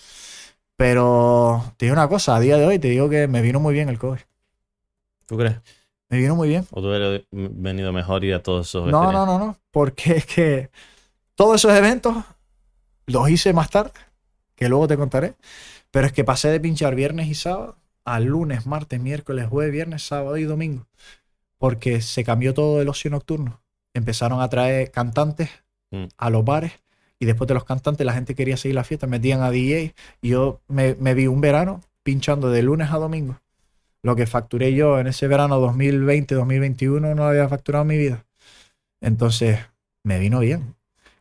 Pero te digo una cosa, a día de hoy te digo que me vino muy bien el COVID. ¿Tú crees? Me vino muy bien. ¿O tú hubieras venido mejor ir a todos esos No, exteriores? no, no, no. Porque es que todos esos eventos los hice más tarde, que luego te contaré. Pero es que pasé de pinchar viernes y sábado a lunes, martes, miércoles, jueves, viernes, sábado y domingo. Porque se cambió todo el ocio nocturno. Empezaron a traer cantantes Mm. a los bares. Y después de los cantantes, la gente quería seguir la fiesta, metían a DJ. Y yo me, me vi un verano pinchando de lunes a domingo. Lo que facturé yo en ese verano 2020-2021 no había facturado en mi vida. Entonces, me vino bien.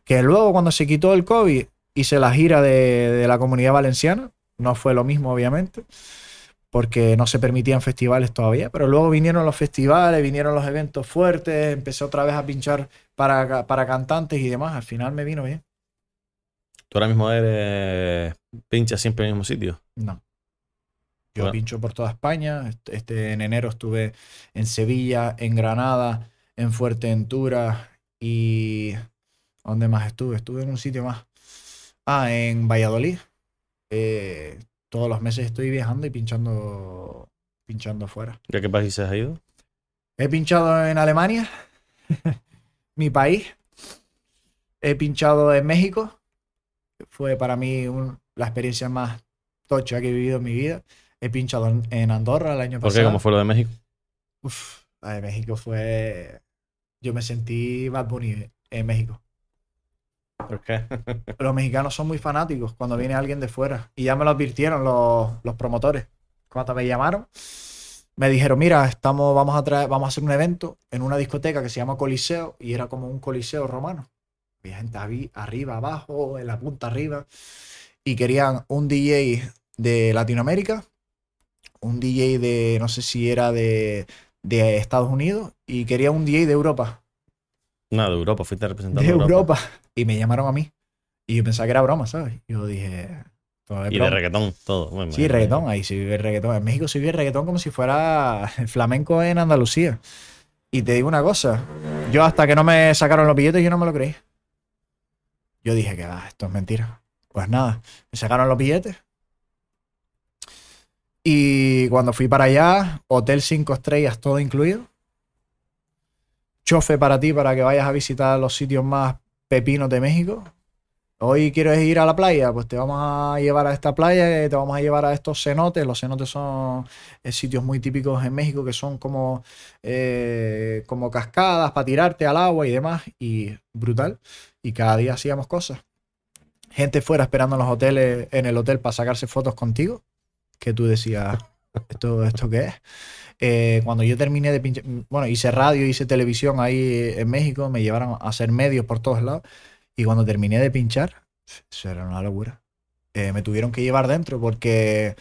Que luego cuando se quitó el COVID, hice la gira de, de la comunidad valenciana. No fue lo mismo, obviamente, porque no se permitían festivales todavía. Pero luego vinieron los festivales, vinieron los eventos fuertes, empecé otra vez a pinchar para, para cantantes y demás. Al final me vino bien. ¿Tú ahora mismo eres pincha siempre en el mismo sitio? No. Yo Bueno. pincho por toda España. Este, este- en enero estuve en Sevilla, en Granada, en Fuerteventura y... ¿Dónde más estuve? Estuve en un sitio más. Ah, en Valladolid. Eh, todos los meses estoy viajando y pinchando, pinchando fuera. ¿Y a qué países has ido? He pinchado en Alemania, mi país. He pinchado en México. Fue para mí un- la experiencia más tocha que he vivido en mi vida. He pinchado en, en Andorra el año ¿Por qué? pasado. ¿Cómo fue lo de México? Uf, la de México fue. Yo me sentí Bad Bunny en México. ¿Por qué? Los mexicanos son muy fanáticos cuando viene alguien de fuera. Y ya me lo advirtieron los, los promotores. Cuando me llamaron, me dijeron, mira, estamos, vamos, a traer, vamos a hacer un evento en una discoteca que se llama Coliseo y era como un coliseo romano. Había gente arriba, abajo, en la punta arriba. Y querían un DJ de Latinoamérica, un DJ de, no sé si era de, de Estados Unidos, y quería un DJ de Europa No, de Europa, fuiste representando de Europa. Europa. Y me llamaron a mí. Y yo pensaba que era broma, ¿sabes? Yo dije. "Todo es Y de broma". reggaetón, todo. Bueno, Sí, reggaetón. Ahí sí vive el reggaetón. En México sí vive el reggaetón como si fuera el flamenco en Andalucía. Y te digo una cosa. Yo hasta que no me sacaron los billetes, yo no me lo creí. Yo dije que ah, esto es mentira. Pues nada, me sacaron los billetes. Y cuando fui para allá, hotel 5 estrellas, todo incluido. Chofe para ti para que vayas a visitar los sitios más pepinos de México. Hoy quieres ir a la playa, pues te vamos a llevar a esta playa, te vamos a llevar a estos cenotes. Los cenotes son eh, sitios muy típicos en México que son como, eh, como cascadas para tirarte al agua y demás. Y brutal. Y cada día hacíamos cosas. Gente fuera esperando en los hoteles, en el hotel para sacarse fotos contigo. Que tú decías, ¿esto, esto qué es? Eh, cuando yo terminé de pinchar, bueno, hice radio, hice televisión ahí en México, me llevaron a hacer medios por todos lados. Y cuando terminé de pinchar, eso era una locura. Eh, me tuvieron que llevar dentro porque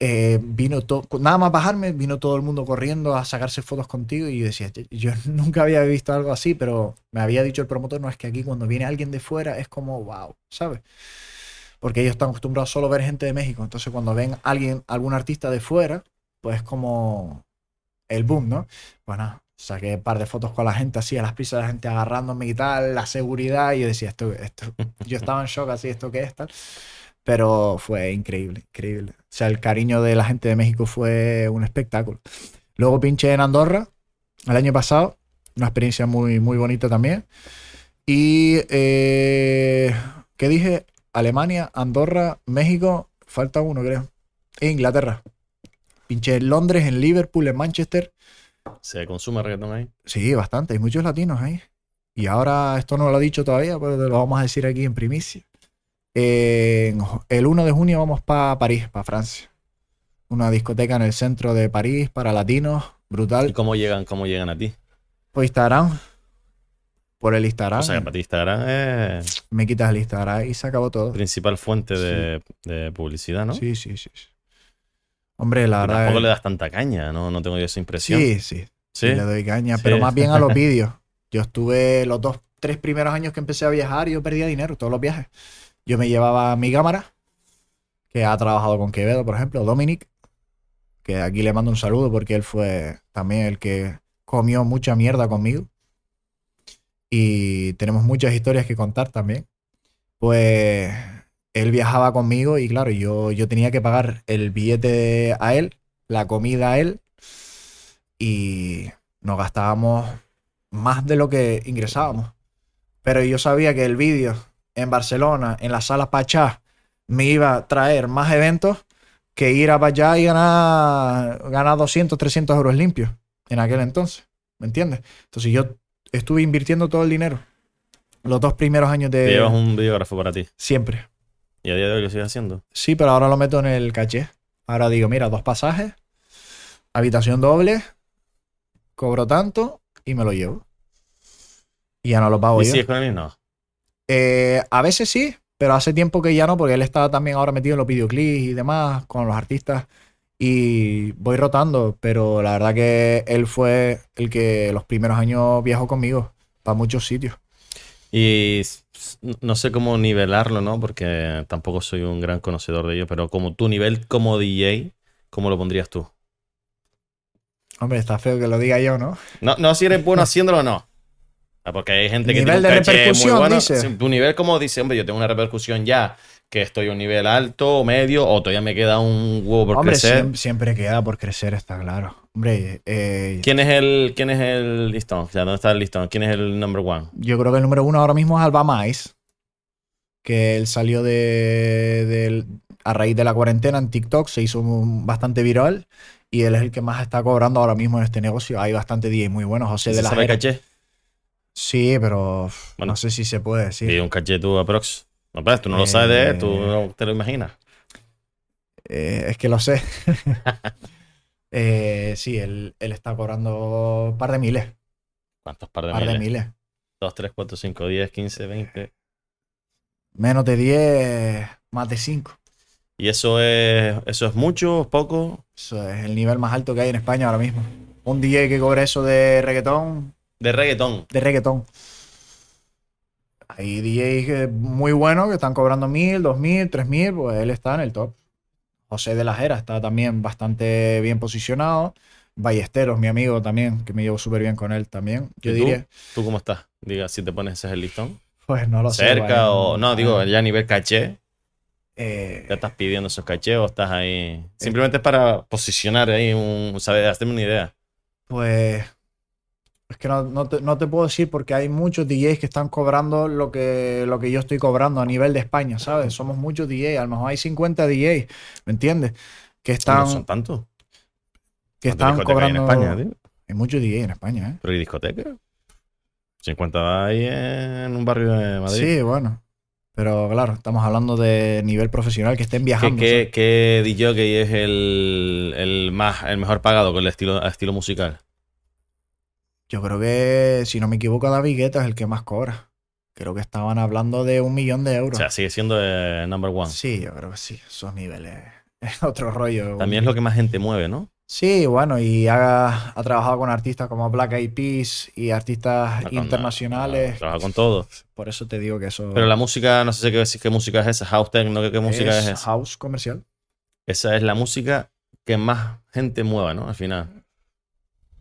eh, vino todo, nada más bajarme, vino todo el mundo corriendo a sacarse fotos contigo y yo decía, yo nunca había visto algo así, pero me había dicho el promotor, no es que aquí cuando viene alguien de fuera es como, wow, ¿sabes? Porque ellos están acostumbrados solo a ver gente de México, entonces cuando ven alguien, algún artista de fuera, pues como el boom, ¿no? Bueno, saqué un par de fotos con la gente así, a las pistas de la gente agarrándome y tal, la seguridad, y yo decía, esto, esto, yo estaba en shock así, esto qué es, tal. Pero fue increíble, increíble. O sea, el cariño de la gente de México fue un espectáculo. Luego pinché en Andorra el año pasado, una experiencia muy, muy bonita también. Y, eh, ¿qué dije? Alemania, Andorra, México, falta uno creo. E Inglaterra. Pinché en Londres, en Liverpool, en Manchester. ¿Se consume reggaetón ahí? Sí, bastante. Hay muchos latinos ahí. Y ahora, esto no lo he dicho todavía, pero te lo vamos a decir aquí en primicia. Eh, el 1 de junio vamos para París, para Francia. Una discoteca en el centro de París para latinos. Brutal. ¿Y cómo llegan, cómo llegan a ti? Por Instagram. Por el Instagram. O sea, que para ti Instagram es Me quitas el Instagram y se acabó todo. principal fuente de, de publicidad, ¿no? Sí, sí, sí. Hombre, la verdad. Tampoco es- le das tanta caña, ¿no? No tengo yo esa impresión. Sí, sí. ¿Sí? Le doy caña, Sí. pero más bien a los vídeos. Yo estuve los dos, tres primeros años que empecé a viajar y yo perdía dinero, todos los viajes. Yo me llevaba mi cámara, que ha trabajado con Quevedo, por ejemplo, Dominic, que aquí le mando un saludo porque él fue también el que comió mucha mierda conmigo. Y tenemos muchas historias que contar también. Pues él viajaba conmigo y claro, yo, yo tenía que pagar el billete a él, la comida a él y nos gastábamos más de lo que ingresábamos. Pero yo sabía que el vídeo en Barcelona, en las salas Pachá, me iba a traer más eventos que ir a Pachá y ganar, ganar 200, 300 euros limpios en aquel entonces. ¿Me entiendes? Entonces yo estuve invirtiendo todo el dinero. Los dos primeros años Te de... llevas un videógrafo para ti. Siempre. Y a día de hoy lo sigues haciendo. Sí, pero ahora lo meto en el caché. Ahora digo, mira, dos pasajes, habitación doble, cobro tanto y me lo llevo. Y ya no lo pago ¿Y yo. sigues con él? No. Eh, a veces sí, pero hace tiempo que ya no, porque él está también ahora metido en los videoclips y demás, con los artistas. Y voy rotando, pero la verdad que él fue el que los primeros años viajó conmigo para muchos sitios. Y no sé cómo nivelarlo, ¿no? Porque tampoco soy un gran conocedor de ello, pero como tu nivel como DJ, ¿cómo lo pondrías tú? Hombre, está feo que lo diga yo, ¿no? No, no si eres bueno haciéndolo o no. Porque hay gente que Nivel tiene de un caché muy repercusión, bueno. dice. Tu nivel como dice, hombre, yo tengo una repercusión ya, que estoy a un nivel alto o medio, o todavía me queda un huevo por Hombre, crecer. siem- siempre, queda por crecer, está claro. Hombre, eh, ¿Quién es el, quién es el listón? O sea, ¿dónde está el listón? ¿Quién es el number one? Yo creo que el número uno ahora mismo es Alba Mais, que él salió de, a raíz de la cuarentena en TikTok, se hizo un- bastante viral y él es el que más está cobrando ahora mismo en este negocio. Hay bastante DJ muy buenos, José de ¿Se la Jera. caché? Sí, pero Bueno. no sé si se puede decir. Pide un caché tú aprox. No, pues, tú no lo sabes de él, tú Eh. no te lo imaginas. Eh, es que lo sé. Eh, sí, él, él está cobrando un par de miles. ¿Cuántos par de par de miles? miles. 2, 3, 4, 5, 10, 15, 20. Menos de 10, más de 5. ¿Y eso es, eso es mucho, poco? Eso es el nivel más alto que hay en España ahora mismo. Un DJ que cobre eso de reggaetón, De reggaetón. de reggaetón. Hay DJs eh, muy buenos que están cobrando mil, dos mil, tres mil, pues él está en el top. José de la Jera está también bastante bien posicionado. Ballesteros, mi amigo también, que me llevo súper bien con él también. Yo ¿Y tú? diría, ¿Tú cómo estás? Diga, si te pones ese es el listón. Pues no lo sé. cerca o. No, digo, ah, ya a nivel caché. eh, ¿Ya estás pidiendo esos cachés o estás ahí? Simplemente es para posicionar ahí un. ¿Sabes? Hacerme una idea. Pues es que no, no te, no te puedo decir porque hay muchos DJs que están cobrando lo que, lo que yo estoy cobrando a nivel de España, ¿sabes? Somos muchos DJs, a lo mejor hay 50 DJs, ¿me entiendes? Que No están, son tantos. que ¿Cuántas están discotecas hay cobrando... en España, tío? Hay muchos DJs en España, ¿eh? ¿Pero hay discoteca? 50 ahí en un barrio de Madrid. Sí, bueno. Pero claro, estamos hablando de nivel profesional que estén ¿Qué, viajando. qué, ¿sabes? qué DJ es el, el, más, el mejor pagado con el estilo, estilo musical? Yo creo que, si no me equivoco, David Guetta es el que más cobra. Creo que estaban hablando de un millón de O euros. sea, sigue siendo el number one. Sí, yo creo que sí. Esos niveles. Es otro rollo. También es lo que más gente mueve, ¿no? Sí, bueno, y ha, ha trabajado con artistas como Black Eyed Peas y artistas Con- internacionales. Trabaja con todo. Por eso te digo que eso Pero la música, no sé qué, qué música es esa. House techno, ¿qué, qué música es, es esa? house comercial. Esa es la música que más gente mueva, ¿no? Al final.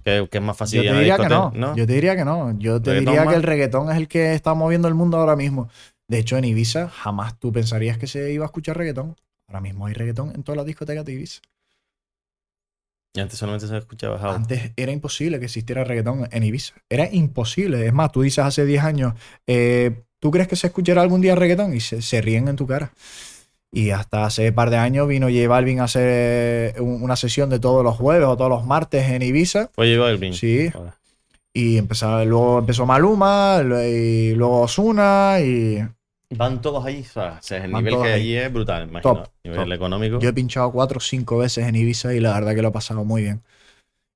Que, que es más fácil Yo te diría que no. Yo te diría que no. Yo te ¿Reggaetón diría más? que el reggaetón es el que está moviendo el mundo ahora mismo. De hecho, en Ibiza jamás tú pensarías que se iba a escuchar reggaetón. Ahora mismo hay reggaetón en todas las discotecas de Ibiza. Y antes solamente se escuchaba house. Antes era imposible que existiera reggaetón en Ibiza. Era imposible. Es más, tú dices hace 10 años, eh, ¿tú crees que se escuchará algún día reggaetón? Y se, se ríen en tu cara. Y hasta hace un par de años vino J Balvin a hacer un- una sesión de todos los jueves o todos los martes en Ibiza. Fue J Balvin. Sí. Joder. Y empezó, luego empezó Maluma, y luego Osuna y Van todos allí, o sea, el Van nivel que ahí. allí es brutal, imagino. Top, nivel top. económico. yo he pinchado cuatro o cinco veces en Ibiza y la verdad que lo he pasado muy bien.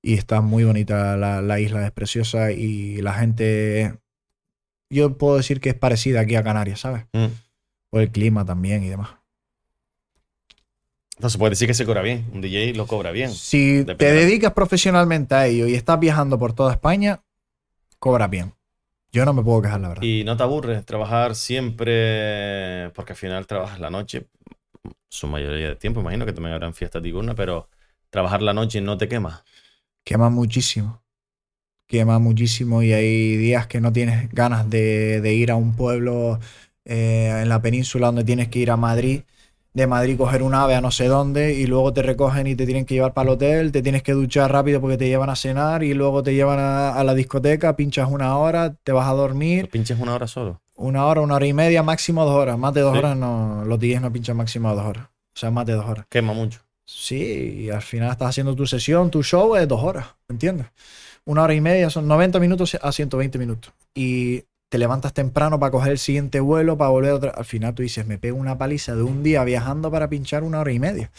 Y está muy bonita la, la isla, es preciosa y la gente, yo puedo decir que es parecida aquí a Canarias, ¿sabes? Mm. Por el clima también y demás. Entonces puede decir que se cobra bien. Un DJ lo cobra bien. Si Depende te de dedicas profesionalmente a ello y estás viajando por toda España, cobras bien. Yo no me puedo quejar, la verdad. Y no te aburres trabajar siempre, porque al final trabajas la noche, su mayoría de tiempo, imagino que también habrán fiestas diurnas, pero trabajar la noche no te quema. Quema muchísimo. Quema muchísimo y hay días que no tienes ganas de, de ir a un pueblo eh, en la península donde tienes que ir a Madrid. De Madrid coger un ave a no sé dónde y luego te recogen y te tienen que llevar para el hotel, te tienes que duchar rápido porque te llevan a cenar y luego te llevan a, a la discoteca, pinchas una hora, te vas a dormir, pinches una hora solo. una hora, una hora y media, máximo dos horas. Más de dos Sí. horas no, los DJs no pinchan máximo dos horas. O sea, más de dos horas. Quema mucho. Sí, y al final estás haciendo tu sesión, tu show es dos horas, ¿me entiendes? Una hora y media son 90 minutos a 120 minutos. Y te levantas temprano para coger el siguiente vuelo, para volver otra. Al final tú dices, me pego una paliza de un día viajando para pinchar una hora y media.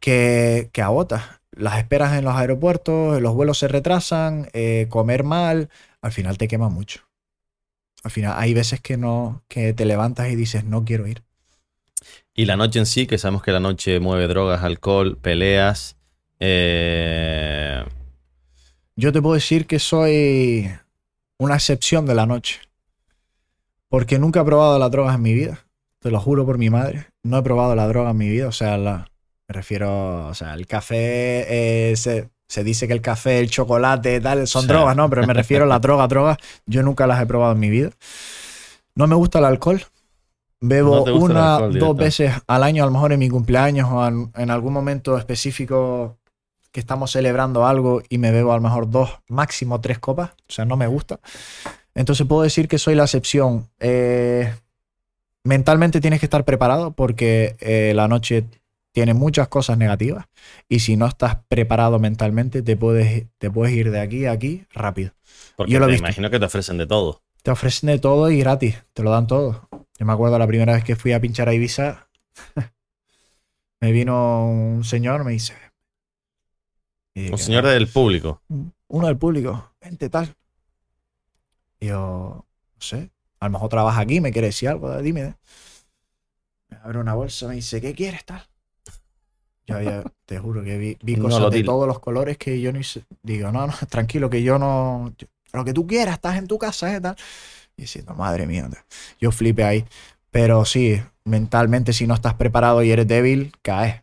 Que, que agotas. Las esperas en los aeropuertos, los vuelos se retrasan, eh, comer mal, al final te quema mucho. Al final hay veces que no, que te levantas y dices, no quiero ir. Y la noche en sí, que sabemos que la noche mueve drogas, alcohol, peleas. eh, Yo te puedo decir que soy una excepción de la noche. Porque nunca he probado las drogas en mi vida. Te lo juro por mi madre. No he probado la droga en mi vida. O sea, la, me refiero. O sea, el café. eh, se, se dice que el café, el chocolate, tal, son Sí. drogas, ¿no? Pero me refiero a las drogas, drogas. Yo nunca las he probado en mi vida. No me gusta el alcohol. Bebo No una, alcohol dos veces al año, a lo mejor en mi cumpleaños o en, en algún momento específico que estamos celebrando algo y me bebo a lo mejor dos, máximo tres copas. O sea, no me gusta. Entonces puedo decir que soy la excepción. Eh, mentalmente tienes que estar preparado porque eh, la noche tiene muchas cosas negativas y si no estás preparado mentalmente te puedes, te puedes ir de aquí a aquí rápido. porque Yo lo visto. imagino que te ofrecen de todo. Te ofrecen de todo y gratis, te lo dan todo. Yo me acuerdo la primera vez que fui a pinchar a Ibiza, me vino un señor, me dice... y Un señor del público. uno del público, vente tal. Y yo, no sé, a lo mejor trabaja aquí, me quiere decir algo, dime. Me abre una bolsa, me dice, ¿qué quieres tal? Yo había, te juro que vi, vi cosas de dile. todos los colores que yo no hice. Digo, no, no, tranquilo, que yo no. yo- lo que tú quieras, estás en tu casa, ¿eh? Tal. Y diciendo, madre mía, yo flipe ahí. Pero sí, mentalmente, si no estás preparado y eres débil, caes.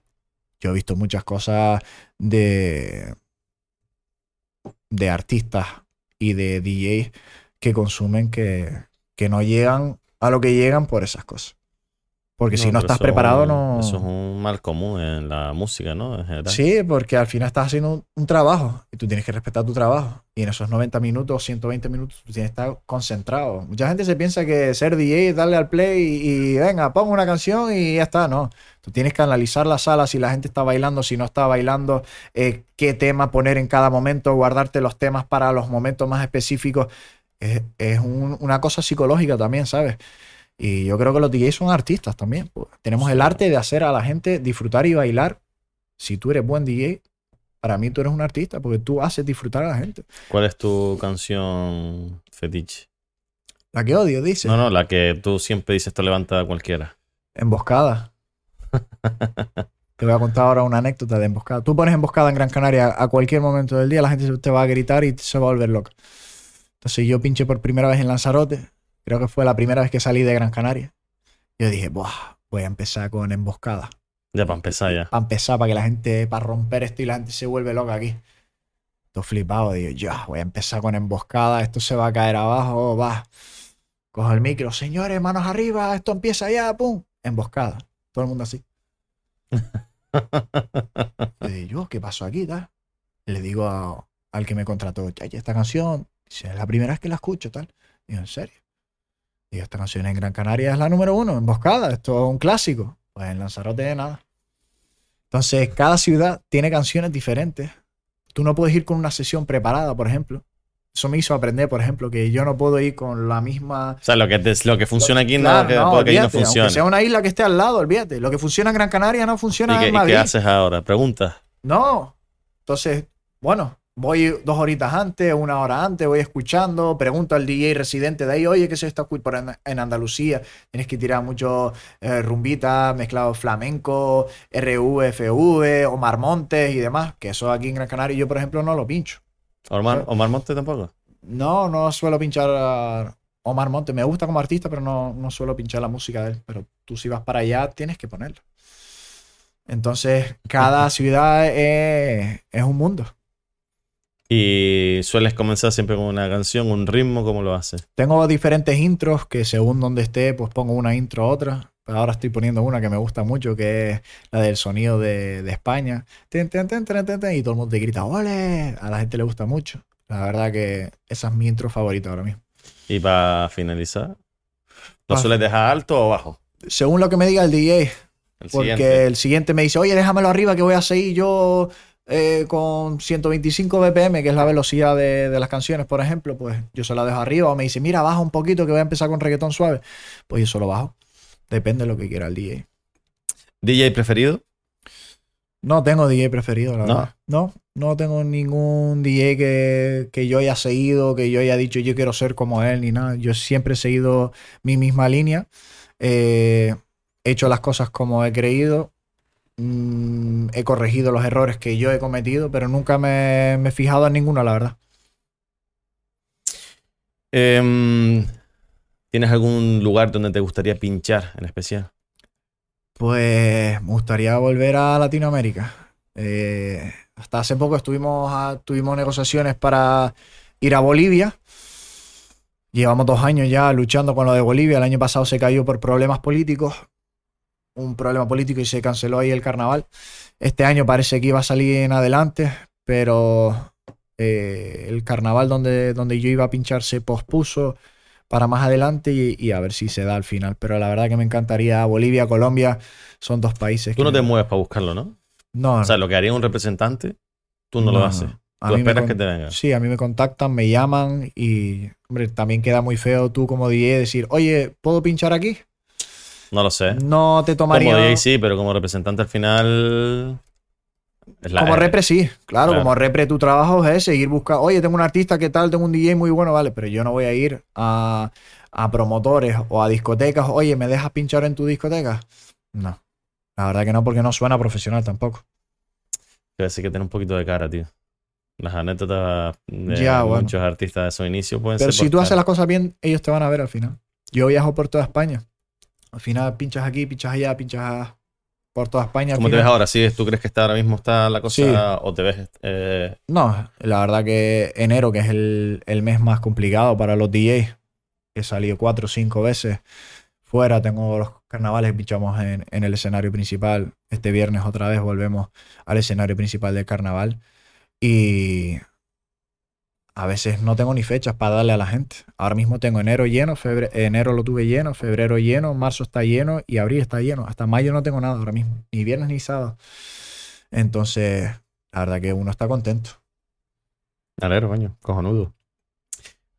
Yo he visto muchas cosas de, de artistas y de DJs que consumen que, que no llegan a lo que llegan por esas cosas. Porque si no estás preparado, no. Eso es un mal común en la música, ¿no? En general. Sí, porque al final estás haciendo un, un trabajo y tú tienes que respetar tu trabajo. Y en esos 90 minutos, 120 minutos, tú tienes que estar concentrado. Mucha gente se piensa que ser DJ es darle al play y, y venga, pongo una canción y ya está. No, tú tienes que analizar la sala, si la gente está bailando, si no está bailando, eh, qué tema poner en cada momento, guardarte los temas para los momentos más específicos. Es, es un- una cosa psicológica también, ¿sabes? Y yo creo que los DJs son artistas también. pues. Tenemos el arte de hacer a la gente disfrutar y bailar. Si tú eres buen DJ, para mí tú eres un artista porque tú haces disfrutar a la gente. ¿Cuál es tu canción fetiche? La que odio, dice. No, no, la que tú siempre dices esto levanta a cualquiera. Emboscada. Te voy a contar ahora una anécdota de emboscada. Tú pones emboscada en Gran Canaria a cualquier momento del día, la gente se- te va a gritar y se va a volver loca. Entonces yo pinché por primera vez en Lanzarote. Creo que fue la primera vez que salí de Gran Canaria. Yo dije, Buah, voy a empezar con emboscada. Ya para empezar ya. para empezar, para que la gente, para romper esto y la gente se vuelve loca aquí. Estoy flipado, digo, ya, voy a empezar con emboscada, esto se va a caer abajo, va. Cojo el micro, señores, manos arriba, esto empieza ya, pum, emboscada. Todo el mundo así. Y yo, ¿qué pasó aquí? tal? Le digo a- al que me contrató, ya, esta canción, es la primera vez que la escucho, tal. Digo, ¿en serio? Digo, esta canción en Gran Canaria es la número uno, emboscada, esto es un clásico. Pues en Lanzarote nada. Entonces, cada ciudad tiene canciones diferentes. Tú no puedes ir con una sesión preparada, por ejemplo. Eso me hizo aprender, por ejemplo, que yo no puedo ir con la misma. O sea, lo que, te- lo que funciona aquí Claro, no, que, que no. Aunque sea una isla que esté al lado, olvídate. Lo que funciona en Gran Canaria no funciona ¿Y qué, en y Madrid. qué haces ahora? Pregunta. No. Entonces, bueno, voy dos horitas antes, una hora antes, voy escuchando, pregunto al DJ residente de ahí, oye, ¿qué se está escuchando en, Andalucía? Tienes que tirar mucho eh, rumbita, mezclado flamenco, RV, FV, Omar Montes y demás, que eso aquí en Gran Canaria yo, por ejemplo, no lo pincho. Omar. Omar Monte tampoco. No, no suelo pinchar a Omar Montes. Me gusta como artista, pero no, no suelo pinchar la música de él. Pero tú si vas para allá, tienes que ponerlo. Entonces, cada ciudad es, es un mundo. Y sueles comenzar siempre con una canción, un ritmo, ¿cómo lo haces? Tengo diferentes intros que según donde esté, pues pongo una intro otra. Pero ahora estoy poniendo una que me gusta mucho, que es la del sonido de, de España. Ten, ten, ten, y todo el mundo te grita, ¡ole! A la gente le gusta mucho. La verdad que esa es mi intro favorita ahora mismo. Y para finalizar, ¿lo sueles dejar alto o bajo? Según lo que me diga el DJ, El porque siguiente. el siguiente me dice, oye, déjamelo arriba que voy a seguir yo eh, con 125 BPM, que es la velocidad de, de las canciones, por ejemplo, pues yo se la dejo arriba. O me dice, mira, baja un poquito que voy a empezar con reggaetón suave. Pues yo solo bajo. Depende de lo que quiera el DJ. ¿DJ preferido? No tengo DJ preferido, la ¿No? verdad. No, no tengo ningún DJ que, que yo haya seguido, que yo haya dicho yo quiero ser como él, ni nada. Yo siempre he seguido mi misma línea. Eh, he hecho las cosas como he creído. Mm, he corregido los errores que yo he cometido, pero nunca me, me he fijado en ninguno, la verdad. Em, ¿Tienes algún lugar donde te gustaría pinchar en especial? Pues me gustaría volver a Latinoamérica. Eh, hasta hace poco estuvimos a- tuvimos negociaciones para ir a Bolivia. Llevamos dos años ya luchando con lo de Bolivia. El año pasado se cayó por problemas políticos. Un problema político y se canceló ahí el carnaval. Este año parece que iba a salir en adelante, pero eh, el carnaval donde, donde yo iba a pinchar se pospuso para más adelante y, y a ver si se da al final. Pero la verdad que me encantaría Bolivia, Colombia, son dos países Tú que no te mueves para buscarlo, ¿no? no, O sea, lo que haría un representante, tú no, lo haces. A Tú mí esperas que te venga. Sí, a mí me contactan, me llaman y, hombre, también queda muy feo tú como DJ decir, oye, ¿puedo pinchar aquí? No lo sé. No te tomaría... Como DJ sí, pero como representante al final. es la- Como repre sí, claro, Claro. como repre tu trabajo es seguir buscando, oye, tengo un artista, ¿qué tal? Tengo un DJ muy bueno, vale, pero yo no voy a ir a, a promotores o a discotecas, oye, ¿me dejas pinchar en tu discoteca? No, la verdad que no, porque no suena profesional tampoco. Quiero decir que tiene un poquito de cara, tío. Las anécdotas de Ya, bueno. muchos artistas de su inicio pueden Pero ser. si tú haces las cosas bien, ellos te van a ver al final. Yo viajo por toda España. Al final pinchas aquí, pinchas allá, pinchas por toda España. ¿Cómo te ves ahora? ¿Sí? ¿Tú crees que está ahora mismo está la cosa Sí. o te ves eh, No, la verdad que enero, que es el, el mes más complicado para los DJs. He salido cuatro o cinco veces fuera. Tengo los carnavales, pinchamos en, en el escenario principal. Este viernes otra vez volvemos al escenario principal del carnaval. Y a veces no tengo ni fechas para darle a la gente. Ahora mismo tengo enero lleno, enero lo tuve lleno, febrero lleno, marzo está lleno y abril está lleno. Hasta mayo no tengo nada ahora mismo, ni viernes ni sábado. Entonces, la verdad que uno está contento. Me alegro, coño, cojonudo.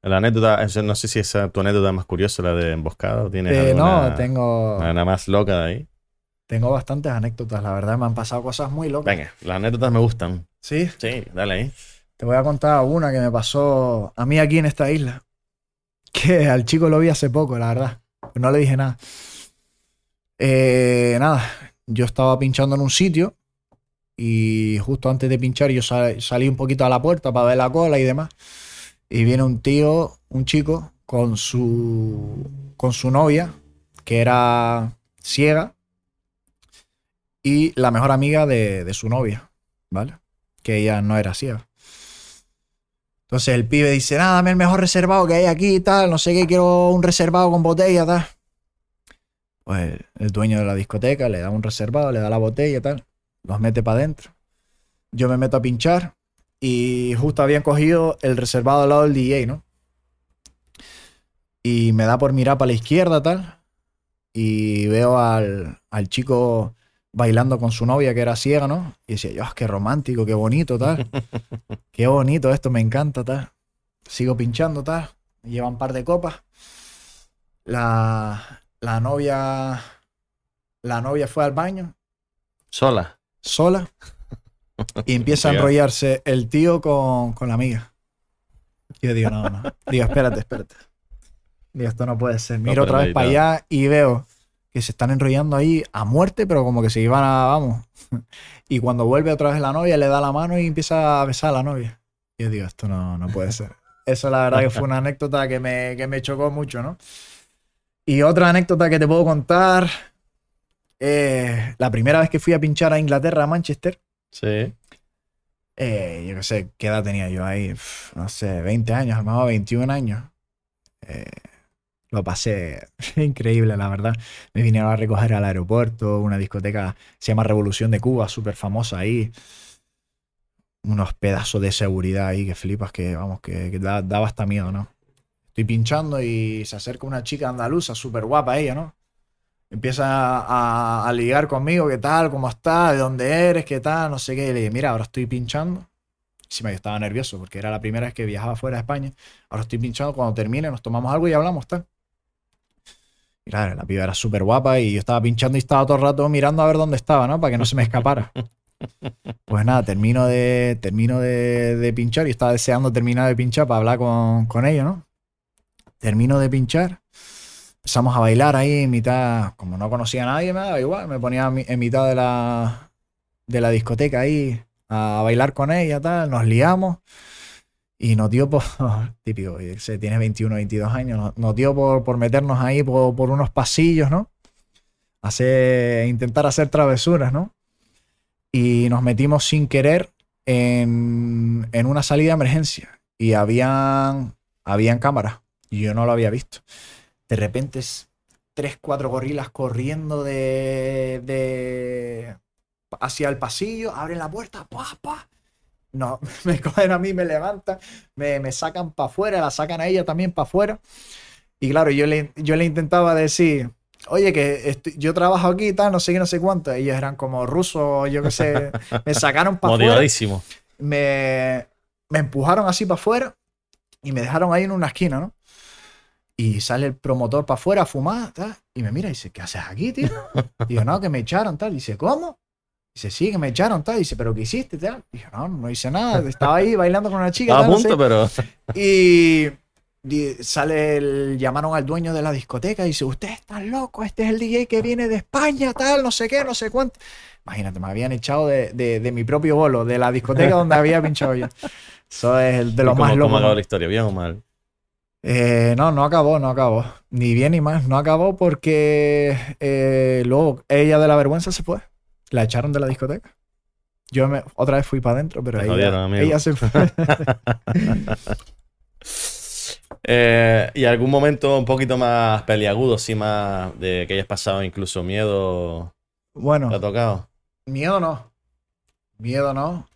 La anécdota, no sé si esa tu anécdota más curiosa, la de emboscada, o tienes Eh, alguna, no, tengo, una más loca de ahí. tengo bastantes anécdotas, la verdad me han pasado cosas muy locas. Venga, las anécdotas me gustan. Sí, Sí, dale ahí. Te voy a contar una que me pasó a mí aquí en esta isla. Que al chico lo vi hace poco, la verdad. No le dije nada. Eh, nada, yo estaba pinchando en un sitio y justo antes de pinchar yo sal- salí un poquito a la puerta para ver la cola y demás. Y viene un tío, un chico, con su, con su novia, que era ciega, y la mejor amiga de, de su novia, ¿vale? Que ella no era ciega. Entonces el pibe dice, nada, dame el mejor reservado que hay aquí y tal, no sé qué, quiero un reservado con botella, tal. Pues el dueño de la discoteca le da un reservado, le da la botella y tal, los mete para adentro. Yo me meto a pinchar y justo habían cogido el reservado al lado del DJ, ¿no? Y me da por mirar para la izquierda, tal, y veo al, al chico bailando con su novia que era ciega, ¿no? Y decía, Dios, qué romántico, qué bonito, tal. Qué bonito esto, me encanta, tal. Sigo pinchando, tal. Lleva un par de copas. La, la novia. La novia fue al baño Sola. sola y empieza a enrollarse el tío con, con la amiga. Yo digo, no, no. Digo, espérate, espérate. Digo, esto no puede ser. Miro otra vez para allá y veo que se están enrollando ahí a muerte, pero como que se iban a, vamos. Y cuando vuelve otra vez la novia, le da la mano y empieza a besar a la novia. Yo digo, esto no, no puede ser. Eso la verdad que fue una anécdota que me, que me chocó mucho, ¿no? Y otra anécdota que te puedo contar. eh, la primera vez que fui a pinchar a Inglaterra, a Manchester, Sí. eh, yo qué sé, ¿qué edad tenía yo ahí? Uf, no sé, 20 años, a lo mejor 21 años. Eh, lo pasé increíble, la verdad. Me vinieron a recoger al aeropuerto, una discoteca, se llama Revolución de Cuba, súper famosa ahí. Unos pedazos de seguridad ahí que flipas, que vamos, que, que da- daba hasta miedo, ¿no? Estoy pinchando y se acerca una chica andaluza, súper guapa ella, ¿no? Empieza a, a ligar conmigo, ¿qué tal? ¿Cómo estás? ¿De dónde eres? ¿Qué tal? No sé qué. Y le dije, mira, ahora estoy pinchando. Encima yo estaba nervioso porque era la primera vez que viajaba fuera de España. Ahora estoy pinchando, cuando termine nos tomamos algo y hablamos, tal. Y claro, la piba era súper guapa y yo estaba pinchando y estaba todo el rato mirando a ver dónde estaba, ¿no? Para que no se me escapara. Pues nada, termino de, termino de, de pinchar y estaba deseando terminar de pinchar para hablar con, con ella, ¿no? Termino de pinchar. Empezamos a bailar ahí en mitad, como no conocía a nadie, me daba igual, me ponía en mitad de la, de la discoteca ahí a bailar con ella, tal, nos liamos y nos dio por, típico, se tiene 21, 22 años, nos, dio por, por meternos ahí por, por unos pasillos, ¿no? Hacer, intentar hacer travesuras, ¿no? Y nos metimos sin querer en, en una salida de emergencia y habían, habían cámaras y yo no lo había visto. De repente es tres, cuatro gorilas corriendo de, de hacia el pasillo, abren la puerta, pa, pa. No, me cogen a mí, me levantan, me, me sacan para afuera, la sacan a ella también para afuera. Y claro, yo le, yo le intentaba decir, oye, que estoy- yo trabajo aquí y tal, no sé qué, no sé cuánto. Ellos eran como rusos, yo qué sé, me sacaron para afuera Motivadísimo. me, me empujaron así para afuera y me dejaron ahí en una esquina, ¿no? Y sale el promotor para afuera a fumar, tal, y me mira y dice, ¿qué haces aquí, tío? Digo, no, que me echaron, tal. Dice, ¿cómo? Dice, sí, que me echaron, tal. Dice, ¿pero qué hiciste, tal? Digo, no, no hice nada, estaba ahí bailando con una chica. A tal, no sé". punto, pero. Y, y sale el, llamaron al dueño de la discoteca y dice, usted está loco, este es el DJ que viene de España, tal, no sé qué, no sé cuánto. Imagínate, me habían echado de, de- de mi propio bolo, de la discoteca donde había pinchado yo. Eso es el de ¿Y los cómo- más cómo locos. acabó la historia? ¿Bien o mal? Eh, no, no acabó, no acabó. Ni bien ni mal. No acabó porque eh, luego ella de la vergüenza se fue. La echaron de la discoteca. Yo me, otra vez fui para adentro, pero ella, jodieron, ella se fue. Eh, y algún momento un poquito más peliagudo, sí, más de que hayas pasado incluso miedo. Bueno, ¿Te ha tocado? miedo no. Miedo no.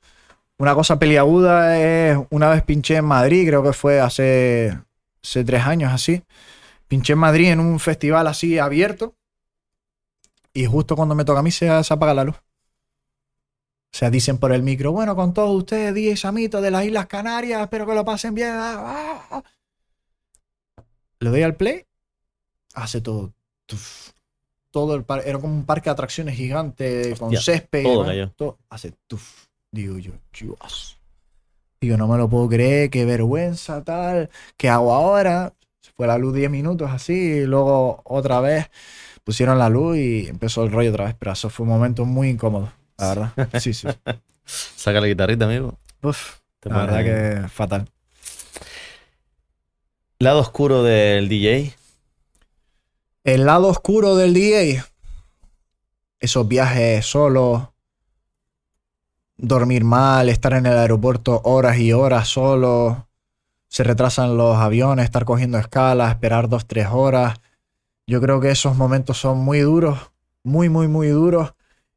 Una cosa peliaguda es una vez pinché en Madrid, creo que fue hace, hace tres años así. Pinché en Madrid en un festival así abierto. Y justo cuando me toca a mí se, se apaga la luz. O sea, dicen por el micro, bueno, con todos ustedes, DJ Samito de las Islas Canarias, espero que lo pasen bien. Ah, ah. Le doy al play, hace todo. tuf. Todo el par- era como un parque de atracciones gigante con césped. y todo cayó. todo, hace tuf. Digo yo, Dios. Digo, no me lo puedo creer, qué vergüenza, tal. ¿Qué hago ahora? Se fue la luz 10 minutos así, y luego otra vez pusieron la luz y empezó el rollo otra vez. Pero eso fue un momento muy incómodo, la verdad. Sí, sí. Saca la guitarrita, amigo. Uf, Te la verdad que fatal. Lado oscuro del DJ. El lado oscuro del DJ. Esos viajes solos. Dormir mal, estar en el aeropuerto horas y horas solo. Se retrasan los aviones, estar cogiendo escalas, esperar dos, tres horas. Yo creo que esos momentos son muy duros, muy, muy, muy duros.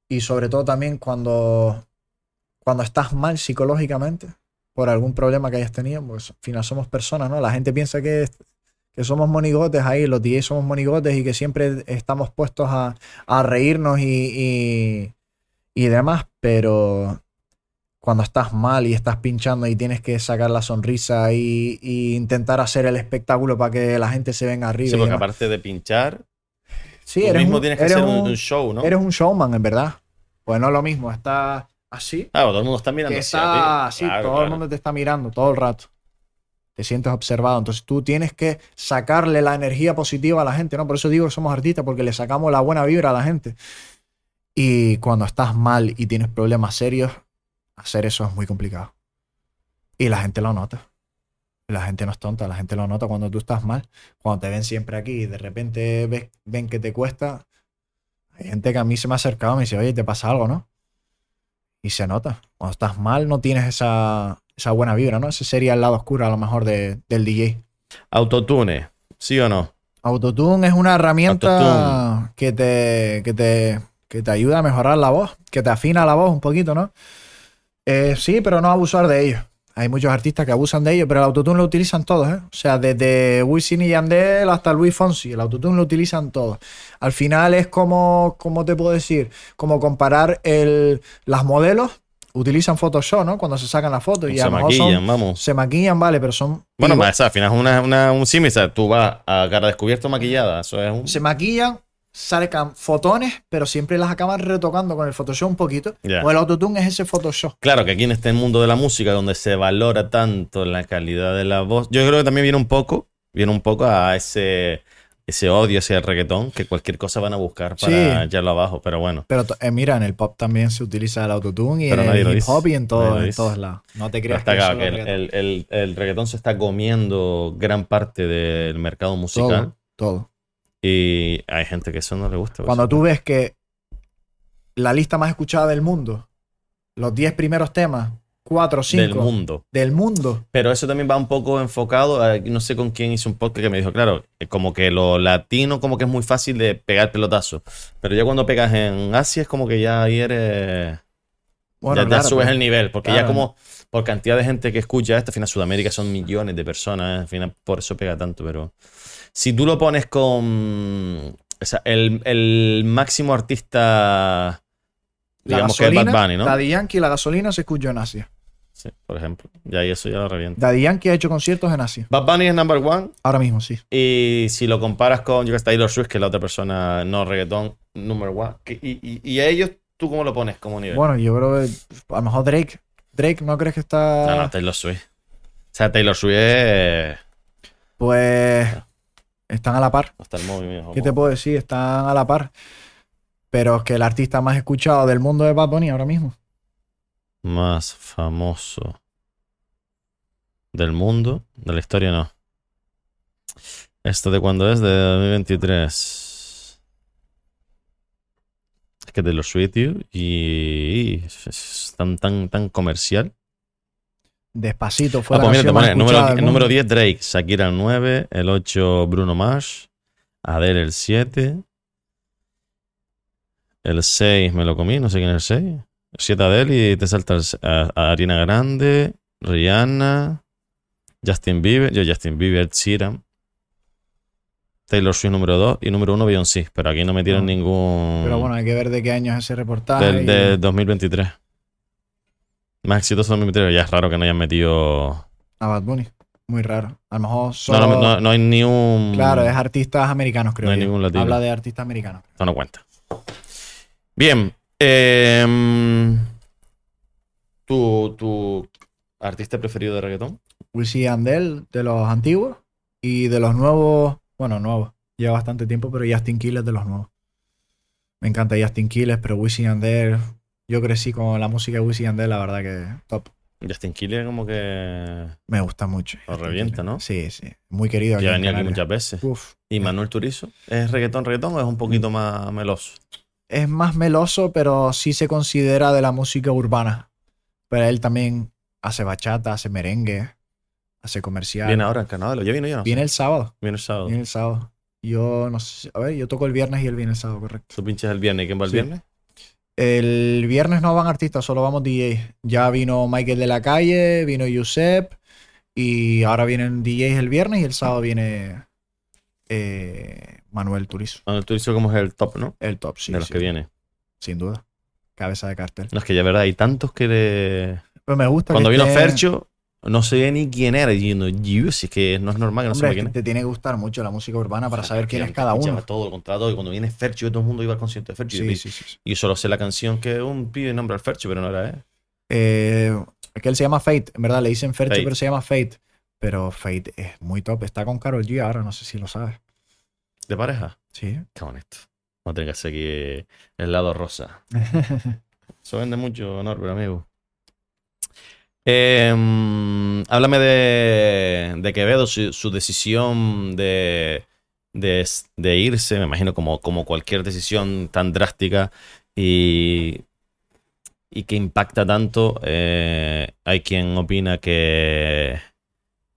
Y sobre todo también cuando, cuando estás mal psicológicamente por algún problema que hayas tenido. Pues al final somos personas, ¿no? La gente piensa que que somos monigotes ahí, los DJs somos monigotes y que siempre estamos puestos a, a reírnos y, y, y demás, pero cuando estás mal y estás pinchando y tienes que sacar la sonrisa y, y intentar hacer el espectáculo para que la gente se venga arriba. Sí, porque aparte de pinchar, Sí, tú eres mismo un- tienes que hacer un, un- show, ¿no? Eres un showman, en verdad. Pues no es lo mismo, está así, Claro, todo el mundo está mirando está así, Claro, todo el mundo te está mirando todo el rato. Te sientes observado. Entonces tú tienes que sacarle la energía positiva a la gente, ¿no? Por eso digo que somos artistas, porque le sacamos la buena vibra a la gente. Y cuando estás mal y tienes problemas serios, hacer eso es muy complicado. Y la gente lo nota. La gente no es tonta, la gente lo nota cuando tú estás mal. Cuando te ven siempre aquí y de repente ves, ven que te cuesta. Hay gente que a mí se me ha acercado y me dice, oye, ¿te pasa algo, no? Y se nota. Cuando estás mal no tienes esa, esa buena vibra, ¿no? Ese sería el lado oscuro a lo mejor de- del DJ. Autotune, ¿sí o no? Autotune es una herramienta que te, que, te, que te ayuda a mejorar la voz, que te afina la voz un poquito, ¿no? Eh, sí, pero no abusar de ello. Hay muchos artistas que abusan de ello, pero el autotune lo utilizan todos, ¿eh? O sea, desde Wisin y Yandel hasta Luis Fonsi, el autotune lo utilizan todos. Al final es como, ¿cómo te puedo decir? Como comparar el, las modelos, utilizan Photoshop, ¿no? Cuando se sacan las fotos y se mejor son- maquillan, vamos. se maquillan, vale, pero son... Bueno, más, al final es una, una- un símil, o sea, tú vas a cara descubierto maquillada, eso es un... se maquillan, sacan fotones, pero siempre las acaban retocando con el Photoshop un poquito. O el autotune es ese Photoshop. Claro que aquí en este mundo de la música donde se valora tanto la calidad de la voz, yo creo que también viene un poco, viene un poco a ese, ese odio hacia el reggaetón, que cualquier cosa van a buscar para Sí. echarlo abajo, pero bueno. Pero eh, mira, en el pop también se utiliza el autotune y Pero en el hip hop y en, todo- en todos lados. No te creas está que, claro que el- el- el reggaetón se está comiendo gran parte del mercado musical todo, todo. Y hay gente que eso no le gusta. Cuando tú ves que la lista más escuchada del mundo, los 10 primeros temas, 4 o 5 del mundo. del mundo, Pero eso también va un poco enfocado, a- no sé con quién hizo un podcast que me dijo, claro, eh, como que lo latino como que es muy fácil de pegar pelotazo. Pero ya cuando pegas en Asia es como que ya ahí eres... bueno, ya, subes pero- el nivel, porque claro. ya como por cantidad de gente que escucha esto, al final Sudamérica son millones de personas, al final por eso pega tanto, pero si tú lo pones con... O sea, el, el máximo artista, la digamos que es Bad Bunny, ¿no? Daddy Yankee, la gasolina se escuchó en Asia. Sí, por ejemplo. Ya y eso ya lo revienta. Daddy Yankee ha hecho conciertos en Asia. Bad Bunny es number one, Ahora mismo, sí. Y si lo comparas con yo que Taylor Swift, que es la otra persona no reggaetón, number one. y- y a ellos, ¿tú cómo lo pones como nivel? Bueno, yo creo que a lo mejor Drake. Drake, ¿no crees que está...? no, no, Taylor Swift. O sea, Taylor Swift es... Pues están a la par. Hasta el movimiento. ¿Qué te puedo decir? Están a la par. Pero es que el artista más escuchado del mundo es Bad Bunny ahora mismo. Más famoso del mundo, de la historia no. ¿Esto de cuándo es? De 2023. Es que Taylor Swift, tío, y, y es tan, tan, tan comercial. Despacito fue Ah, la pues mira, canción más número, número mundo. 10 Drake, Shakira el 9, el 8 Bruno Mars, Adele el 7, el 6 me lo comí, no sé quién es el 6, 7 Adele y te salta el a, a Ariana Grande, Rihanna, Justin Bieber, yo Justin Bieber, Sheeran, Taylor Swift número 2 y número 1 Beyoncé, pero aquí no metieron No. ningún... Pero bueno, hay que ver de qué año es ese reportaje. del, y- de 2023. Más exitoso 2023, ya es raro que no hayan metido... A Bad Bunny. Muy raro. A lo mejor No, solo... no, no- no hay ni un... Claro, es artistas americanos, creo No hay yo. ningún latino. Habla de artistas americanos. Esto no cuenta. Bien. em, ¿tu, ¿Tu artista preferido de reggaetón? Wisin y Yandel, de los antiguos. Y de los nuevos... Bueno, nuevos. Lleva bastante tiempo, pero Justin Quiles de los nuevos. Me encanta Justin Quiles, pero Wisin y Yandel... Yo crecí con la música de Wisin y Yandel, la verdad que top. Justin Quiles como que Me gusta mucho. Lo Justin revienta. ¿no? Sí, sí. Muy querido ya en venía aquí muchas veces. Uf. ¿Y Manuel Turizo? ¿Es reggaetón, reggaetón o es un poquito más meloso? es más meloso, pero sí se considera de la música urbana. Pero él también hace bachata, hace merengue, hace comercial. Viene ahora en carnaval. ¿Ya vino ya? No sé. Viene el sábado. Viene el sábado. Viene el sábado. Yo no sé. A ver, yo toco el viernes y él viene el sábado, correcto. Tú pinches el viernes. ¿Y quién va el Sí. viernes? El viernes no van artistas, solo vamos DJ. Ya vino Michael de la calle, vino Yusep. Y ahora vienen DJs el viernes y el sábado viene eh, Manuel Turizo. Manuel Turizo como es el top, ¿no? El top, sí. de los sí, que viene. Sin duda. Cabeza de cartel. No, es que ya verdad, hay tantos que le... Pero me gusta Cuando que vino esté- Fercho, no sé ni quién era. Y yo, "Dios, si es que no es normal que no Hombre, sepa quién es. te tiene que gustar mucho la música urbana para O sea, saber quién es cada uno. todo el contrato y cuando viene Fercho, todo el mundo iba al concierto de Fercho. Sí, sí, sí. Y yo solo sé la canción que un pibe nombra al Fercho, pero no era él. Eh, es que él se llama Fate, en verdad le dicen Fercho, Fate. pero se llama Fate. Pero Fate es muy top. Está con Carol G ahora, no sé si lo sabes. ¿De pareja? Sí. Qué bonito. No tengas aquí el lado rosa. Eso vende mucho, Norbert, amigo. Eh, mm, háblame de, de Quevedo, su, su decisión de, de, de irse, me imagino como, como cualquier decisión tan drástica y, y que impacta tanto. eh, hay quien opina que,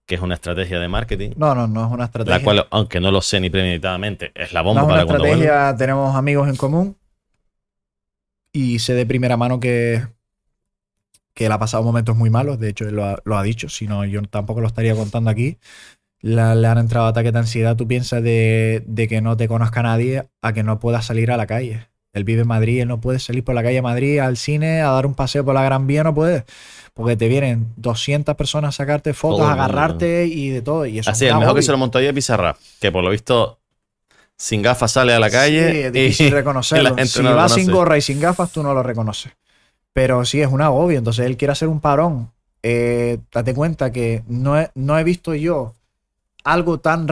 que es una estrategia de marketing, no, no, no es una estrategia. la cual, aunque no lo sé ni premeditadamente, es la no bomba es una para estrategia, tenemos amigos en común. Y sé de primera mano que, que él ha pasado momentos muy malos. De hecho, él lo ha, lo ha dicho. Si no, yo tampoco lo estaría contando aquí. La- le han entrado ataques de ansiedad. Tú piensas de, de que no te conozca nadie a que no puedas salir a la calle. Él vive en Madrid, él no puede salir por la calle de Madrid, al cine, a dar un paseo por la Gran Vía, no puede. Porque te vienen 200 personas a sacarte fotos, Todo agarrarte y de todo. Y eso Así, es el mejor que se lo montó ahí es Bizarrap, que por lo visto sin gafas sale a la calle Sí, es difícil y reconocerlo. la gente si vas sin gorra y sin gafas, tú no lo reconoces. Pero sí, es un agobio. Entonces él quiere hacer un parón. Eh, date cuenta que no he, no he visto yo algo tan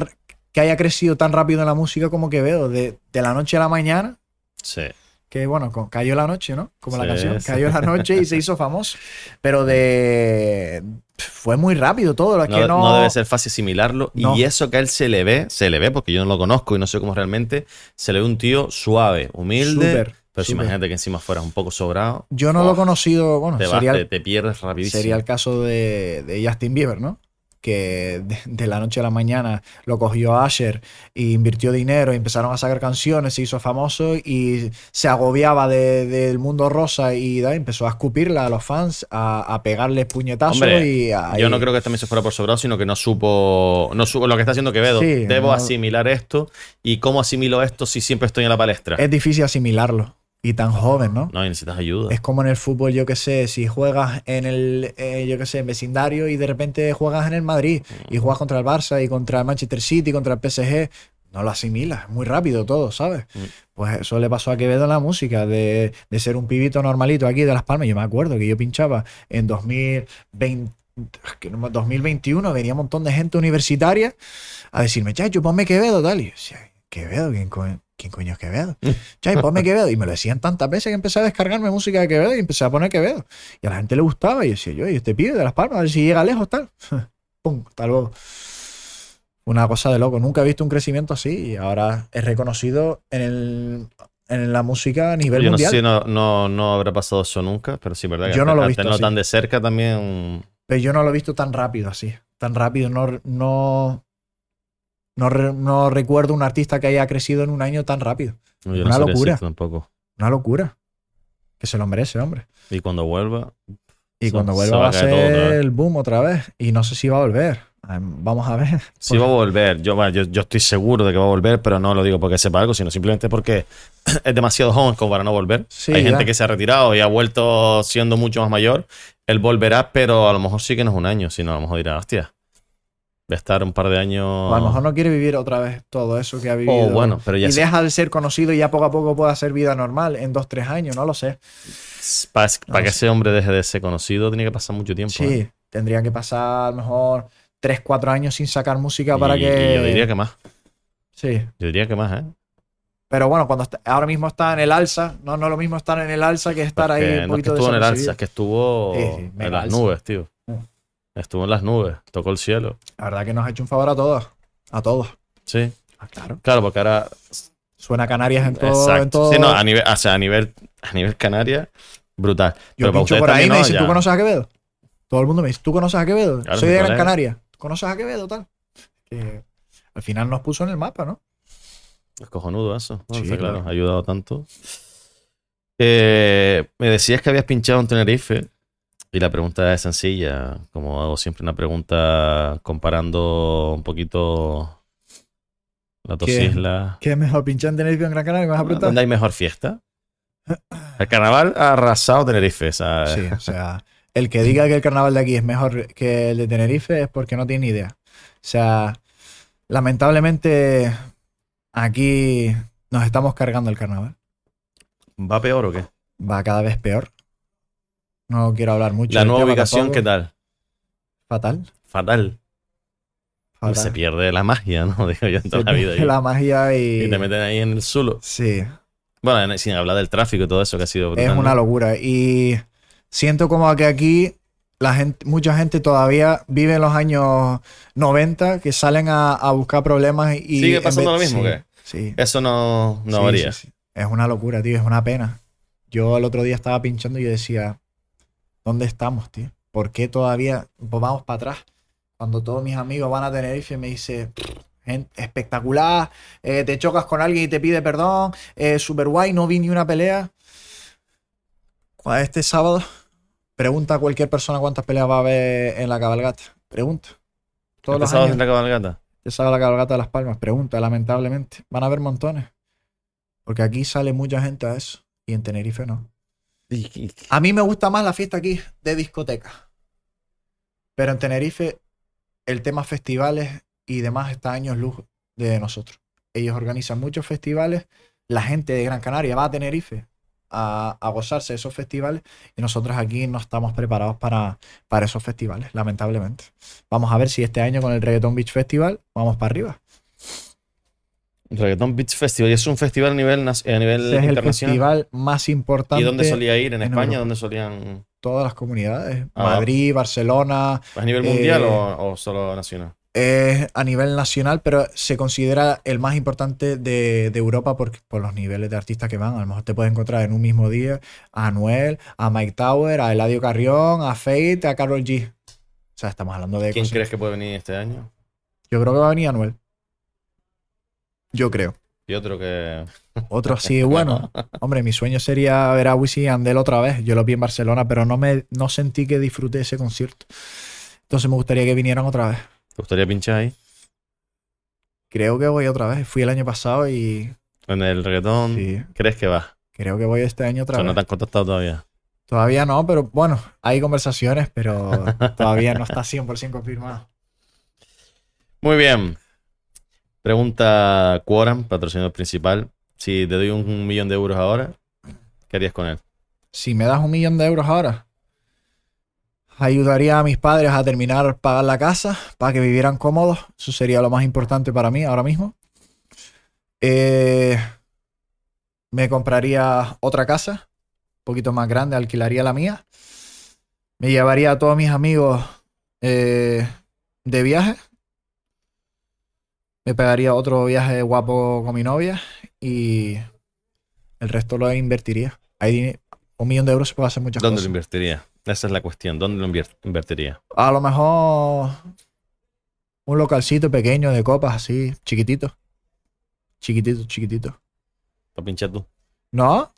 que haya crecido tan rápido en la música como que veo de, de la noche a la mañana. Sí. Que bueno, cayó la noche, ¿no? Como la canción. sí. Cayó la noche y se hizo famoso. Pero de. Fue muy rápido todo. Es No, que no, no debe ser fácil asimilarlo. No. Y eso que a él se le ve, se le ve, porque yo no lo conozco y no sé cómo realmente, se le ve un tío suave, humilde. Súper, pero si imagínate que encima fuera un poco sobrado. Yo no lo he conocido. Bueno, Te, vas, sería, te, te pierdes rapidísimo. Sería el caso de, de Justin Bieber, ¿no? Que de, de la noche a la mañana lo cogió Asher e invirtió dinero, y empezaron a sacar canciones, se hizo famoso y se agobiaba de- del mundo rosa y da, empezó a escupirla a los fans, a, a pegarles puñetazos Hombre, y a- Yo y- no creo que también se fuera por sobrado, sino que no supo, no supo lo que está haciendo Quevedo. Sí, Debo no- asimilar esto. ¿Y cómo asimilo esto si siempre estoy en la palestra? Es difícil asimilarlo y tan joven, ¿no? No, y necesitas ayuda. Es como en el fútbol, yo que sé, si juegas en el, eh, yo que sé, en vecindario y de repente juegas en el Madrid y juegas contra el Barça y contra el Manchester City, contra el PSG, no lo asimilas, muy rápido todo, ¿sabes? Mm. Pues eso le pasó a Quevedo en la música, de, de ser un pibito normalito aquí de Las Palmas. Yo me acuerdo que yo pinchaba en 2020, que no me- 2021, venía un montón de gente universitaria a decirme, chacho, ponme Quevedo, tal. Y yo decía, Quevedo, ¿quién, co- quién coño es Quevedo? Chay, ponme Quevedo. Y me lo decían tantas veces que empecé a descargarme música de Quevedo y empecé a poner Quevedo. Y a la gente le gustaba. Y yo decía, yo, y este pibe de Las Palmas, a ver si llega lejos, tal. Pum, hasta luego. Una cosa de loco. Nunca he visto un crecimiento así. Y ahora es reconocido en, el, en la música a nivel Yo no sé mundial. si no, no, no habrá pasado eso nunca, pero sí, verdad que Yo no lo he visto así. tan de cerca también. Pero yo no lo he visto tan rápido así. Tan rápido. No, no, no, re- no recuerdo un artista que haya crecido en un año tan rápido. No, yo Una no locura. tampoco. Una locura. Que se lo merece, hombre. Y cuando vuelva, Y cuando vuelva va a ser el boom otra vez. Y no sé si va a volver. Vamos a ver. sí va a volver. Yo, bueno, yo, yo estoy seguro de que va a volver, pero no lo digo porque sepa algo, sino simplemente porque es demasiado joven como para no volver. Sí, Hay gente ya. que se ha retirado y ha vuelto siendo mucho más mayor. Él volverá, pero a lo mejor sí que no es un año, sino a lo mejor dirá, hostia, de estar un par de años. O a lo mejor no quiere vivir otra vez todo eso que ha vivido. Oh, bueno, pero ya y sí. deja de ser conocido y ya poco a poco puede hacer vida normal en dos, tres años, no lo sé. Para, No para que sé. ese hombre deje de ser conocido, tiene que pasar mucho tiempo. Sí, ¿eh? tendría que pasar a lo mejor tres, cuatro años sin sacar música para Y- que. y yo diría que más. Sí. Yo diría que más, ¿eh? Pero bueno, cuando está- ahora mismo está en el alza, no, no es lo mismo estar en el alza que estar Porque ahí un no es que poquito estuvo en el alza, es que estuvo Sí, sí, en las alza. nubes, tío. Estuvo en las nubes, tocó el cielo. La verdad que nos ha hecho un favor a todos. A todos. Sí, Ah, claro. claro, porque ahora. Suena Canarias en todo. exacto. En todo. Sí, no, a nivel, o sea, a nivel, a nivel Canaria, brutal. Yo Pero pincho por ahí y me dicen. ¿tú conoces a Quevedo? Todo el mundo me dice, ¿tú conoces a Quevedo? Claro, Soy de Gran. Canaria. ¿Conoces a Quevedo, tal? Que al final nos puso en el mapa, ¿no? Es cojonudo eso. Sí, Está claro, claro. ha ayudado tanto. Eh, me decías que habías pinchado en Tenerife. Y la pregunta es sencilla. Como hago siempre una pregunta comparando un poquito las dos ¿Qué? islas. ¿Qué es mejor pinchar en Tenerife o en Gran Canaria? ¿Me vas a preguntar? ¿Dónde hay mejor fiesta? El carnaval ha arrasado Tenerife. Sí, o sea, el que diga que el carnaval de aquí es mejor que el de Tenerife es porque no tiene ni idea. O sea, lamentablemente aquí nos estamos cargando el carnaval. ¿Va peor o qué? Va cada vez peor. No quiero hablar mucho. La nueva ubicación. ¿qué tal? Fatal. Fatal. fatal. Se pierde la magia, ¿no? Digo yo en toda Se la vida. pierde la magia y... y te meten ahí en el suelo. Sí, Bueno, en- sin hablar del tráfico y todo eso que ha sido brutal. es ¿no? una locura. Y siento como que aquí la gente, mucha gente todavía vive en los años 90 que salen a, a buscar problemas y... ¿Sigue pasando vez- lo mismo sí, que? Sí. Eso no, no Sí, varía. Es una locura, tío. Es una pena. Yo el otro día estaba pinchando y yo decía, ¿dónde estamos, tío? ¿Por qué todavía pues vamos para atrás? Cuando todos mis amigos van a Tenerife me dice, "Gen- espectacular, eh, te chocas con alguien y te pide perdón, eh, super guay, no vi ni una pelea. Este sábado, pregunta a cualquier persona cuántas peleas va a haber en la cabalgata. Pregunta. Todos los ¿Empezabas años. en la cabalgata? Ya sabe la cabalgata de Las Palmas. Pregunta, lamentablemente. Van a haber montones. Porque aquí sale mucha gente a eso. Y en Tenerife no. A mí me gusta más la fiesta aquí de discoteca. Pero en Tenerife, el tema festivales y demás está años luz de nosotros. Ellos organizan muchos festivales. La gente de Gran Canaria va a Tenerife a, gozarse de esos festivales. Y nosotros aquí no estamos preparados para, para esos festivales, lamentablemente. Vamos a ver si este año con el Reggaeton Beach Festival vamos para arriba. Reggaeton Beach Festival. ¿Y es un festival a nivel, a nivel Ese es el internacional? festival más importante ¿Y dónde solía ir? ¿En en España? Europa. ¿Dónde solían? todas las comunidades. Ah. Madrid, Barcelona, ¿A nivel Eh, mundial o, o solo nacional? es a nivel nacional, pero se considera el más importante de, de Europa por, por los niveles de artistas que van. A lo mejor te puedes encontrar en un mismo día a Anuel, a Mike Tower, a Eladio Carrión, a Fate, a Carol G. O sea, estamos hablando de ¿Quién cosas- crees que puede venir este año? Yo creo que va a venir Anuel. Yo creo. Y otro que. Otro sí, bueno. Hombre, mi sueño sería ver a Wisin y Andel otra vez. Yo lo vi en Barcelona, pero no me no sentí que disfruté ese concierto. Entonces me gustaría que vinieran otra vez. ¿Te gustaría pinchar ahí? Creo que voy otra vez. Fui el año pasado y En el reggaetón. sí, ¿Crees que va? creo que voy este año O otra sea, no vez. te han contactado todavía. Todavía no, pero bueno, hay conversaciones, pero todavía no está 100% confirmado. Muy bien. Pregunta Quoram, patrocinador principal. Si te doy un, un millón de euros ahora, ¿qué harías con él? Si me das un millón de euros ahora, ayudaría a mis padres a terminar pagar la casa para que vivieran cómodos. Eso sería lo más importante para mí ahora mismo. Eh, me compraría otra casa, un poquito más grande, alquilaría la mía. Me llevaría a todos mis amigos eh, de viaje. Me pegaría otro viaje guapo con mi novia y el resto lo invertiría. Hay un millón de euros se puede hacer muchas ¿Dónde lo cosas. invertirías? Esa es la cuestión. ¿Dónde lo invertiría? A lo mejor un localcito pequeño de copas así, chiquitito. Chiquitito, chiquitito. ¿Para pinchar tú? No,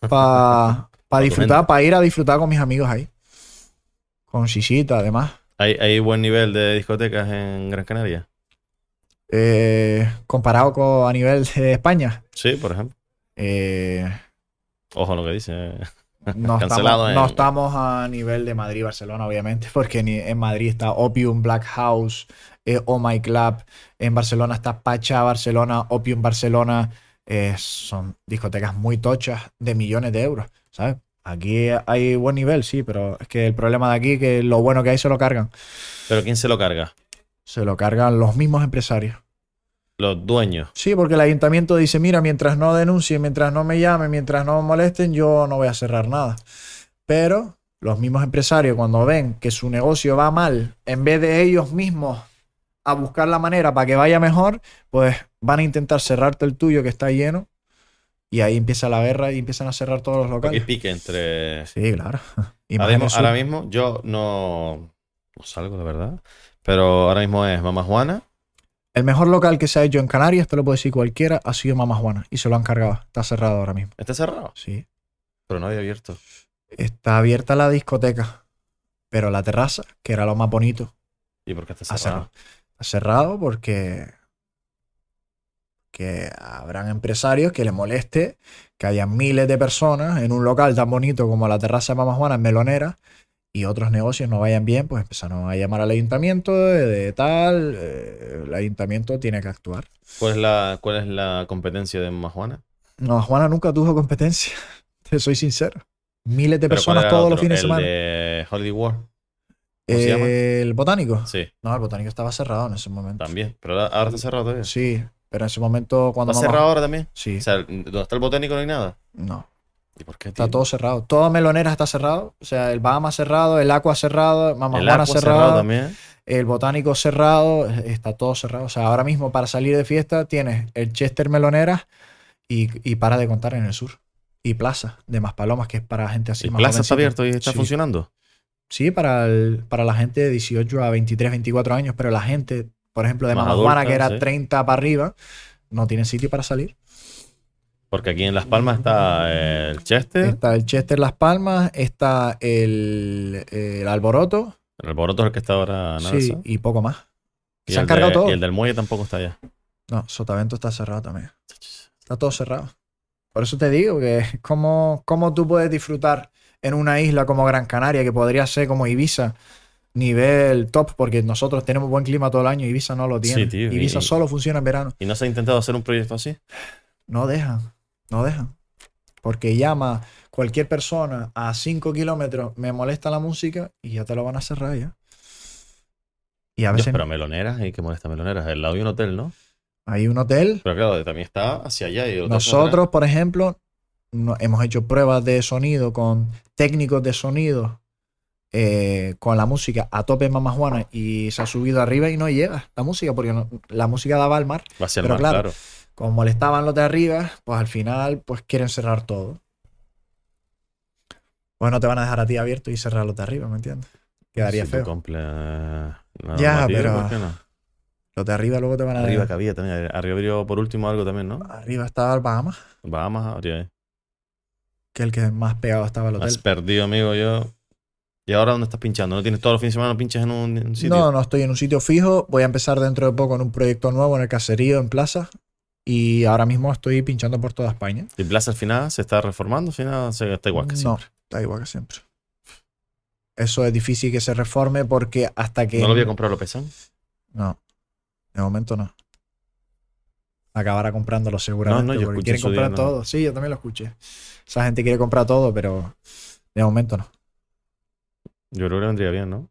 para disfrutar, para ir a disfrutar con mis amigos ahí. Con Sisita, además. ¿Hay, ¿Hay buen nivel de discotecas en Gran Canaria? Eh, comparado con a nivel de España, Sí, por ejemplo. eh, Ojo lo que dice. no, Cancelado estamos, no estamos a nivel de Madrid y Barcelona, obviamente, porque en Madrid está Opium Black House, eh, Oh My Club, en Barcelona está Pacha Barcelona, Opium Barcelona, eh, son discotecas muy tochas de millones de euros, ¿sabes? Aquí hay buen nivel, sí, pero es que el problema de aquí es que lo bueno que hay se lo cargan. ¿Pero quién se lo carga? Se lo cargan los mismos empresarios. Los dueños. Sí, porque el ayuntamiento dice, mira, mientras no denuncien, mientras no me llamen, mientras no me molesten, yo no voy a cerrar nada. Pero los mismos empresarios, cuando ven que su negocio va mal, en vez de ellos mismos a buscar la manera para que vaya mejor, pues van a intentar cerrarte el tuyo que está lleno. Y ahí empieza la guerra y empiezan a cerrar todos los locales. pique entre. Sí, claro. Y ahora mismo yo no, no salgo, la verdad. Pero ahora mismo es Mamá Juana. El mejor local que se ha hecho en Canarias, te lo puede decir cualquiera, ha sido Mamá Juana. Y se lo han cargado. Está cerrado ahora mismo. Está cerrado, Sí. pero no había abierto. Está abierta la discoteca, pero la terraza, que era lo más bonito, ¿Y por qué está cerrado? Ha cerrado porque que habrán empresarios que les moleste que haya miles de personas en un local tan bonito como la terraza de Mamá Juana en Melonera y otros negocios no vayan bien, pues empezaron a llamar al ayuntamiento de, de tal, eh, el ayuntamiento tiene que actuar. ¿Cuál es la, cuál es la competencia de Mamá Juana? No, Juana nunca tuvo competencia, te soy sincero. Miles de ¿Pero cuál personas todos otro? los fines de ¿El semana. de Hollywood War? ¿Cómo se llama? el botánico. Sí, No, el botánico estaba cerrado en ese momento. también. Pero ahora, ahora está cerrado todavía. Sí, pero en ese momento cuando ¿Está mamá- cerrado ahora también? Sí, O sea, ¿dónde está el botánico no hay nada? no, ¿Y por qué? está todo cerrado. Toda Melonera está cerrado, o sea, el Bahama cerrado, el Aqua cerrado, Mamá el Juana cerrado, cerrado también. el Botánico cerrado, está todo cerrado. O sea, ahora mismo para salir de fiesta tienes el Chester Melonera y, y para de contar en el sur. Y Plaza de Maspalomas, que es para gente así ¿El más plaza está abierto y está Sí. funcionando? Sí, para, el- para la gente de 18 a 23, 24 años, pero la gente, por ejemplo, de Más Mamá Juana, que era sí. 30 para arriba, no tiene sitio para salir. Porque aquí en Las Palmas está el Chester, Está el Chester Las Palmas, está el, el Alboroto, el Alboroto es el que está ahora en sí, y poco más. y Se han cargado de- todo. Y el del Muelle tampoco está allá. No, Sotavento está cerrado también. Está todo cerrado. Por eso te digo que cómo, cómo tú puedes disfrutar en una isla como Gran Canaria, que podría ser como Ibiza, nivel top, porque nosotros tenemos buen clima todo el año, Ibiza no lo tiene. Sí, tío, Ibiza y- solo funciona en verano. ¿Y no se ha intentado hacer un proyecto así? No dejan, no dejan. Porque llama cualquier persona a 5 kilómetros, me molesta la música y ya te lo van a cerrar ya. Y a Dios, pero meloneras, ¿y qué molesta meloneras? El lado de un hotel, ¿no? hay un hotel. Pero claro, también está hacia allá. Y el Nosotros, por ejemplo, no- hemos hecho pruebas de sonido con técnicos de sonido eh, con la música a tope en Mamá Juana y se ha subido arriba y no llega la música porque no- la música daba al mar. Va a ser pero más claro, claro. Como molestaban los de arriba, pues al final pues quieren cerrar todo. Pues no te van a dejar a ti abierto y cerrar los de arriba, ¿me entiendes? Quedaría Si feo. cumples, eh, la Ya, pero- ¿por qué no? Los de arriba luego te van a Arriba que había también. Arriba abrió por último algo también, ¿no? Arriba estaba el Bahamas, Bahamas habría. que el que más pegado estaba el Has hotel. perdido, amigo, yo. ¿Y ahora dónde estás pinchando? ¿No tienes todos los fines de semana pinchas en un, en un sitio? No, no estoy en un sitio fijo. Voy a empezar dentro de poco en un proyecto nuevo en el caserío, en Plaza. Y ahora mismo estoy pinchando por toda España. ¿Y Plaza al final se está reformando? Al final se está igual que no, siempre. está igual que siempre. Eso es difícil que se reforme porque hasta que. ¿No lo voy a comprar, lo pesan? No, de momento no. Acabará comprándolo seguramente. No, no, yo porque quieren día, comprar no. todo. Sí, yo también lo escuché. Esa gente quiere comprar todo, pero de momento no. Yo creo que vendría bien, ¿no?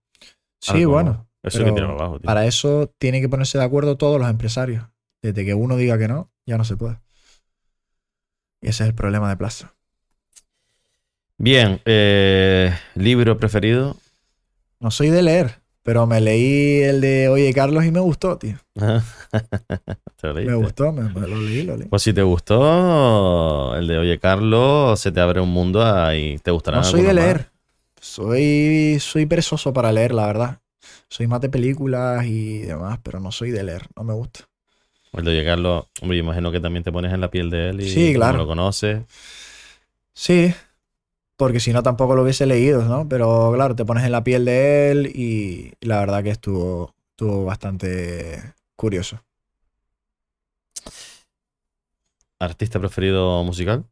Sí, bueno. ¿no? Eso hay que tirarlo abajo, tío. Para eso tienen que ponerse de acuerdo todos los empresarios. Desde que uno diga que no, ya no se puede. Y ese es el problema de Plaza. Bien, eh, libro preferido. No soy de leer, pero me leí el de Oye Carlos y me gustó, tío. ¿Te lo Me gustó, me, me lo leí, lo leí. Pues si te gustó el de Oye Carlos, se te abre un mundo ahí. Te gustará. No soy de leer, Soy, soy perezoso para leer, la verdad. Soy más de películas y demás, pero no soy de leer, no me gusta. De llegarlo, hombre, yo imagino que también te pones en la piel de él y Sí, claro. lo conoces. Sí, porque si no tampoco lo hubiese leído, ¿no? Pero claro, te pones en la piel de él y la verdad que estuvo, estuvo bastante curioso. ¿Artista preferido musical?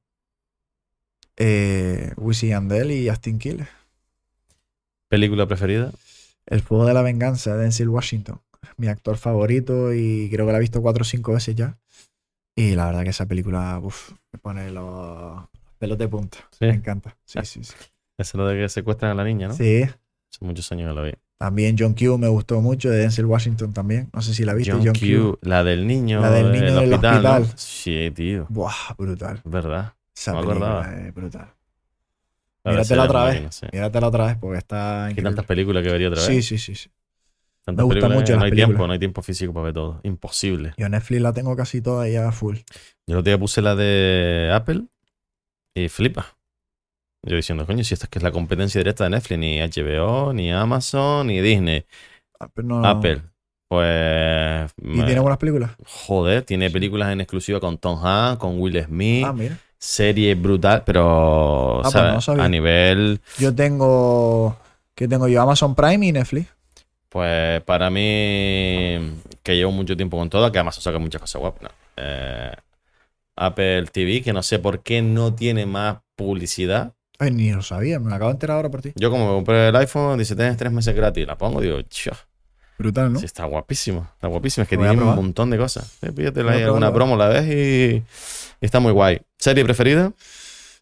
Eh, Wisin y Yandel y Justin Quiles. ¿Película preferida? El Fuego de la Venganza de Denzel Washington. Mi actor favorito y creo que la he visto cuatro o cinco veces ya. Y la verdad que esa película, uf, me pone los pelos de punta. Sí. Me encanta. Sí, sí, sí. Es lo de que secuestran a la niña, ¿no? Sí. Hace muchos años que la vi. También John Q me gustó mucho, de Denzel Washington también. No sé si la viste, John, John, Q, Q. la del niño, La del niño del hospital. Sí, tío, Buah, brutal. verdad. Esa No película es brutal. La Míratela otra vez. Míratela otra vez porque está Hay increíble. tantas películas que vería otra vez. Sí, sí, sí, sí. Tantas me mucho no hay películas. tiempo, no hay tiempo físico para ver todo. Imposible. Yo Netflix la tengo casi toda ya full. Yo el otro día puse la de Apple y flipa. Yo diciendo, coño, si esta es que es la competencia directa de Netflix, ni HBO, ni Amazon, ni Disney. Ah, no- Apple. Pues. ¿Y tiene buenas películas? Joder, tiene películas en exclusiva con Tom Hanks, con Will Smith. Ah, mira. serie brutal, pero pues ¿sabes? no sabía. a nivel, Yo tengo. ¿Qué tengo yo? Amazon Prime y Netflix. Pues para mí, que llevo mucho tiempo con todo, que Amazon saca muchas cosas guapas. no. Eh, Apple TV, que no sé por qué no tiene más publicidad. Ay, ni lo sabía, me lo acabo de enterar ahora por ti. Yo como me compré el iPhone, dice, tienes tres meses gratis. La pongo, digo, "Chua, Brutal, ¿no? sí, está guapísimo. Está guapísimo. Es que tiene un montón de cosas. Eh, Pídete Voy a ahí alguna probarlo. promo, la ves y, y está muy guay. ¿Serie preferida?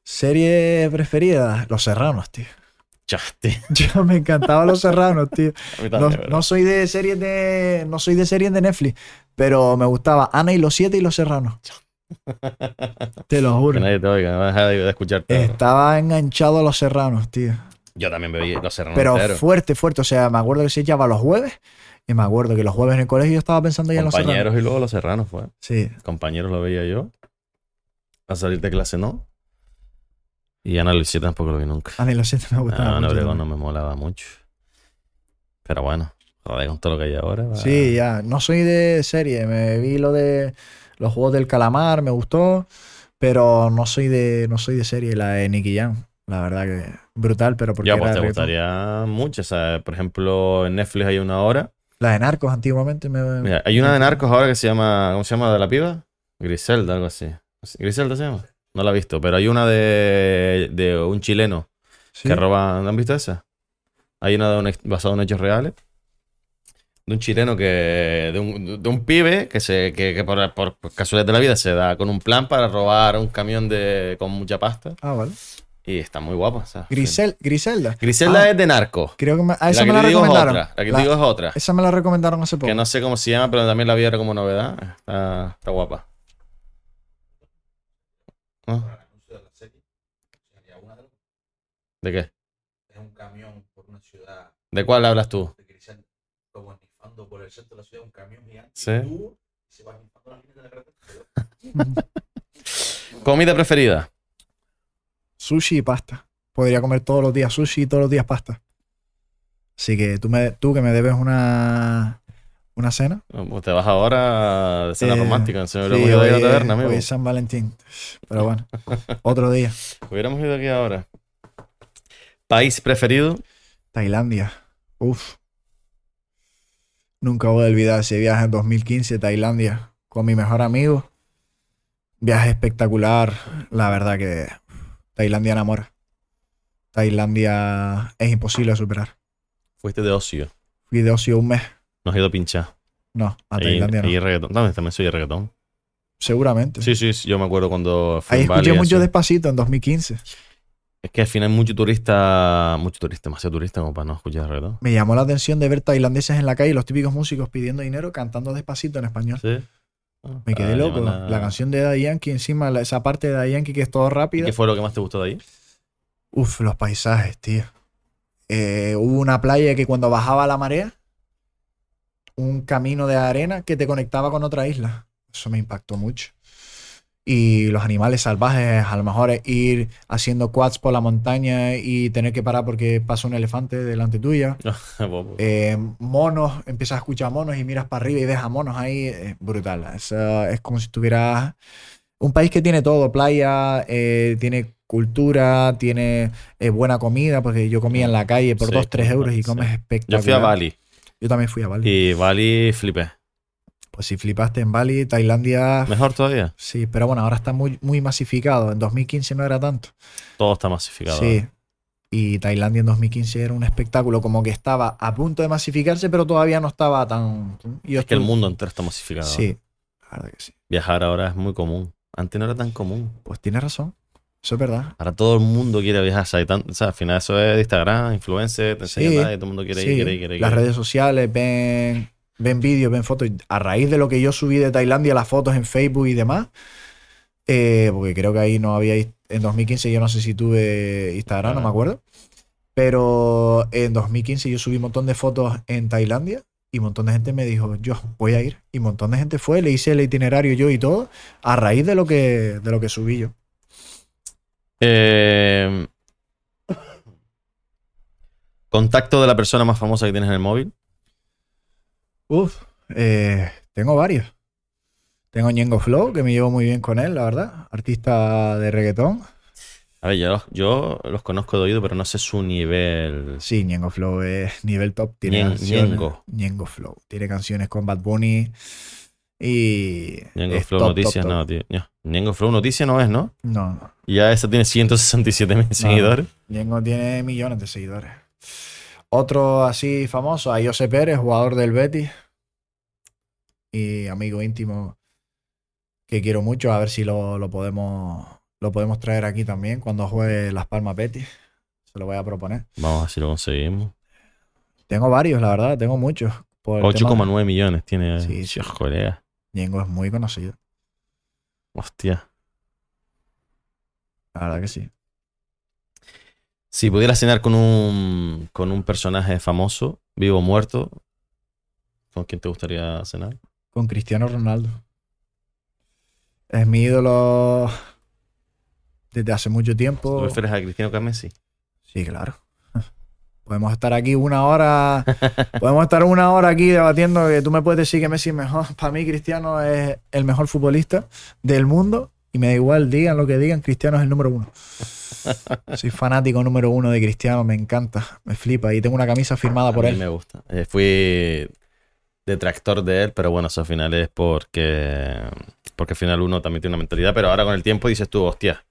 Serie preferida, Los Serranos, tío. Yo me encantaba Los Serranos, tío. No, soy de series de. No soy de series de Netflix. Pero me gustaba Ana y los siete y Los Serranos. Te lo Que juro. nadie te oiga, vas a dejar de escucharte. Estaba enganchado a Los Serranos, tío. Yo también bebí los serranos Pero fuerte, fuerte. O sea, me acuerdo que se echaba los jueves. Y me acuerdo que los jueves en el colegio yo estaba pensando ya en Los Serranos. Compañeros y luego los serranos, fue. Sí. Compañeros lo veía yo. A salir de clase no. Y Ana Luisa tampoco lo vi nunca. Ana los siete me gustaba. Ah, Ana mucho Obregón no me molaba mucho. Pero bueno, joder, con todo lo que hay ahora. Sí, ya. No soy de serie. Me vi lo de los juegos del calamar, me gustó. Pero no soy de, no soy de serie. La de Nicky Jam. La verdad que brutal, pero porque Ya, pues te gustaría mucho. O sea, por ejemplo, en Netflix hay una hora. La de Narcos antiguamente me. Mira, hay una de narcos ahora que se llama. ¿Cómo se llama? ¿De la piba? Griselda, algo así. ¿Griselda se llama? No la he visto, pero hay una de, de un chileno Sí. que roba. ¿No han visto esa? Hay una de un, basada en hechos reales. De un chileno que. De un, de un pibe que, se, que, que por, por casualidad de la vida se da con un plan para robar un camión de, con mucha pasta. Ah, vale. Y está muy guapa. o sea, Grisel, Griselda. Griselda Ah. es de narco. Creo que me, a esa me te la digo es recomendaron. otra. La que te digo es otra. Esa me la recomendaron hace poco. Que no sé cómo se llama, pero también la vi ahora como novedad. Está, está guapa. ¿De qué? Es un camión por una ciudad ¿De cuál hablas tú? de Grisel, como nifando por el centro de la ciudad, un camión gigante. Sí. y tubo, y se va nifando la gente de la carretera. Comida preferida. Sushi y pasta. Podría comer todos los días sushi y todos los días pasta. Así que tú, me, tú que me debes una, una cena. Te vas ahora de cena Eh, romántica. Se me Sí, ido ahí a la hoy, taberna, amigo. hoy es San Valentín. Pero bueno, otro día. Hubiéramos ido aquí ahora. País preferido. Tailandia. Uf. Nunca voy a olvidar ese viaje en 2015 a Tailandia con mi mejor amigo. Viaje espectacular. La verdad que Tailandia enamora. Tailandia es imposible de superar. Fuiste de ocio. Fui de ocio un mes. Nos has ido a pinchar. No, a Tailandia no. ahí reggaetón. También, también soy de reggaetón. Seguramente. Sí, sí, sí, yo me acuerdo cuando fui Ahí en escuché y mucho eso. despacito en 2015. Es que al final hay mucho turista, mucho turista, demasiado turista como para no escuchar reggaetón. Me llamó la atención de ver tailandeses en la calle, los típicos músicos pidiendo dinero, cantando despacito en español. Sí. Ah, Me quedé ah, loco. La canción de Daddy Yankee, encima la- esa parte de Daddy Yankee que es todo ¿Y rápida. qué fue lo que más te gustó de ahí? Uf, los paisajes, tío. Eh, hubo una playa que cuando bajaba la marea, un camino de arena que te conectaba con otra isla. Eso me impactó mucho. Y los animales salvajes, a lo mejor es ir haciendo quads por la montaña y tener que parar porque pasa un elefante delante tuya. Eh, monos, empiezas a escuchar monos y miras para arriba y ves a monos ahí. Es brutal. Es, es como si estuvieras. Un país que tiene todo: playa, eh, tiene cultura, tiene eh, buena comida, porque yo comía en la calle por Sí, 2, 3 euros y sí. comes Yo espectacular. fui a Bali Yo también fui a Bali. y Bali flipé. Pues si flipaste en Bali, Tailandia. Mejor todavía. Sí, pero bueno, ahora está muy, muy masificado. En 2015 no era tanto. Todo está masificado. Sí. Y Tailandia en 2015 era un espectáculo como que estaba a punto de masificarse, pero todavía no estaba tan. Yo Es que el mundo entero está masificado. Sí, la verdad que sí. Viajar ahora es muy común. Antes no era tan común. Pues tienes razón. Eso es verdad. Ahora todo el mundo quiere viajar. O sea, o sea, al final eso es de Instagram, influencer, te Sí, nada y todo el mundo quiere Sí, ir, quiere ir, quiere ir. Las quiere ir. redes sociales ven, ven vídeos, ven fotos. A raíz de lo que yo subí de Tailandia, las fotos en Facebook y demás, eh, porque creo que ahí no había. En 2015 yo no sé si tuve Instagram, no me Ah. acuerdo. Pero en 2015 yo subí un montón de fotos en Tailandia y un montón de gente me dijo, yo voy a ir. Y un montón de gente fue, le hice el itinerario yo y todo, a raíz de lo que, de lo que subí yo. Eh, contacto de la persona más famosa que tienes en el móvil. Uf, eh, tengo varios. Tengo Ñengo Flow, que me llevo muy bien con él, la verdad. Artista de reggaetón. A ver, yo los, yo los conozco de oído, pero no sé su nivel. Sí, Ñengo Flow es nivel top. Tiene Ñen- canciones. Ñengo. Ñengo Flow. Tiene canciones con Bad Bunny. Y. Ñengo Flow top, Noticias, top, top. no, tío. No, Ñengo Flow Noticias no es, ¿no? No, no. Ya esa tiene 167 mil seguidores. Ñengo tiene millones de seguidores. Otro así famoso, Ayose Pérez, jugador del Betis. Y amigo íntimo que quiero mucho. A ver si lo, lo podemos lo podemos traer aquí también cuando juegue Las Palmas Betis. Se lo voy a proponer. Vamos a ver si lo conseguimos. Tengo varios, la verdad, tengo muchos. Por el tema- 8,9 millones tiene. Sí, sí. Dios, colega. Ñengo es muy conocido, Hostia. la verdad que sí. Si pudieras cenar con un, con un personaje famoso, vivo o muerto, ¿con quién te gustaría cenar? Con Cristiano Ronaldo. Es mi ídolo desde hace mucho tiempo. ¿Tú prefieres a Cristiano que a Messi? Sí, claro. Podemos estar aquí una hora. podemos estar una hora aquí debatiendo que tú me puedes decir que Messi es mejor. Para mí, Cristiano es el mejor futbolista del mundo. Y me da igual, digan lo que digan, Cristiano es el número uno. Soy fanático número uno de Cristiano, me encanta, me flipa. Y tengo una camisa firmada por a mí él. me gusta. Eh, fui detractor de él, pero bueno, eso al final es porque, porque al final uno también tiene una mentalidad, pero ahora con el tiempo dices tú, hostia,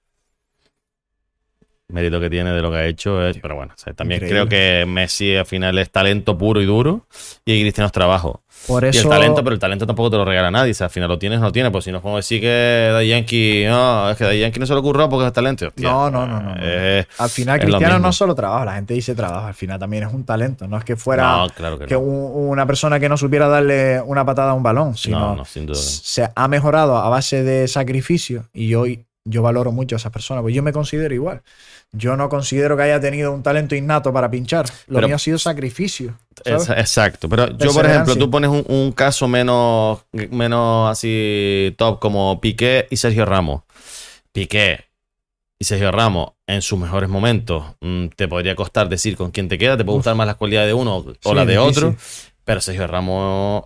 mérito que tiene de lo que ha hecho es, pero bueno, o sea, también Increíble. creo que Messi al final es talento puro y duro y Cristiano es trabajo. Por Y eso. el talento, pero el talento tampoco te lo regala nadie. O sea, al final lo tienes o no lo tienes. Pues si no podemos decir que Daddy Yankee, no, es que Daddy Yankee no se le ocurrió porque es talento. Hostia, No, no, no, no, no. eh, Al final, es lo Cristiano no solo trabaja, la gente dice trabajo, al final también es un talento. No es que fuera no, claro que, que no. un- una persona que no supiera darle una patada a un balón, sino no, no, sin duda. se ha mejorado a base de sacrificio y yo, yo valoro mucho a esas personas, pues yo me considero igual. Yo no considero que haya tenido un talento innato para pinchar. Lo Pero- mío ha sido sacrificio. Exacto, pero yo, por ejemplo, tú pones un, un caso menos, menos así top como Piqué y Sergio Ramos. Piqué y Sergio Ramos en sus mejores momentos mm, te podría costar decir con quién te queda, te puede Uf. gustar más las cualidades de uno o Sí, las de difícil. otro, pero Sergio Ramos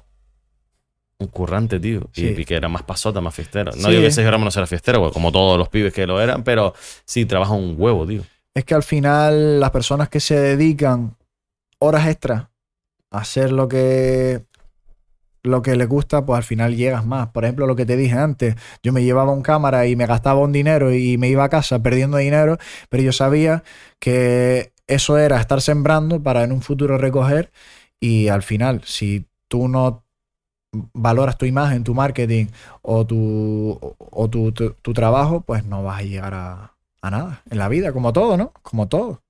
un currante, tío. Y Sí. Piqué era más pasota, más fiestero. No Sí. digo que Sergio Ramos no sea fiestero, como todos los pibes que lo eran, pero sí trabaja un huevo, tío. Es que al final las personas que se dedican horas extras a hacer lo que lo que les gusta, pues al final llegas más. Por ejemplo, lo que te dije antes, yo me llevaba un cámara y me gastaba un dinero y me iba a casa perdiendo dinero, pero yo sabía que eso era estar sembrando para en un futuro recoger y al final, si tú no valoras tu imagen, tu marketing o tu, o tu, tu- tu trabajo, pues no vas a llegar a, a nada en la vida, como todo, ¿no? Como todo.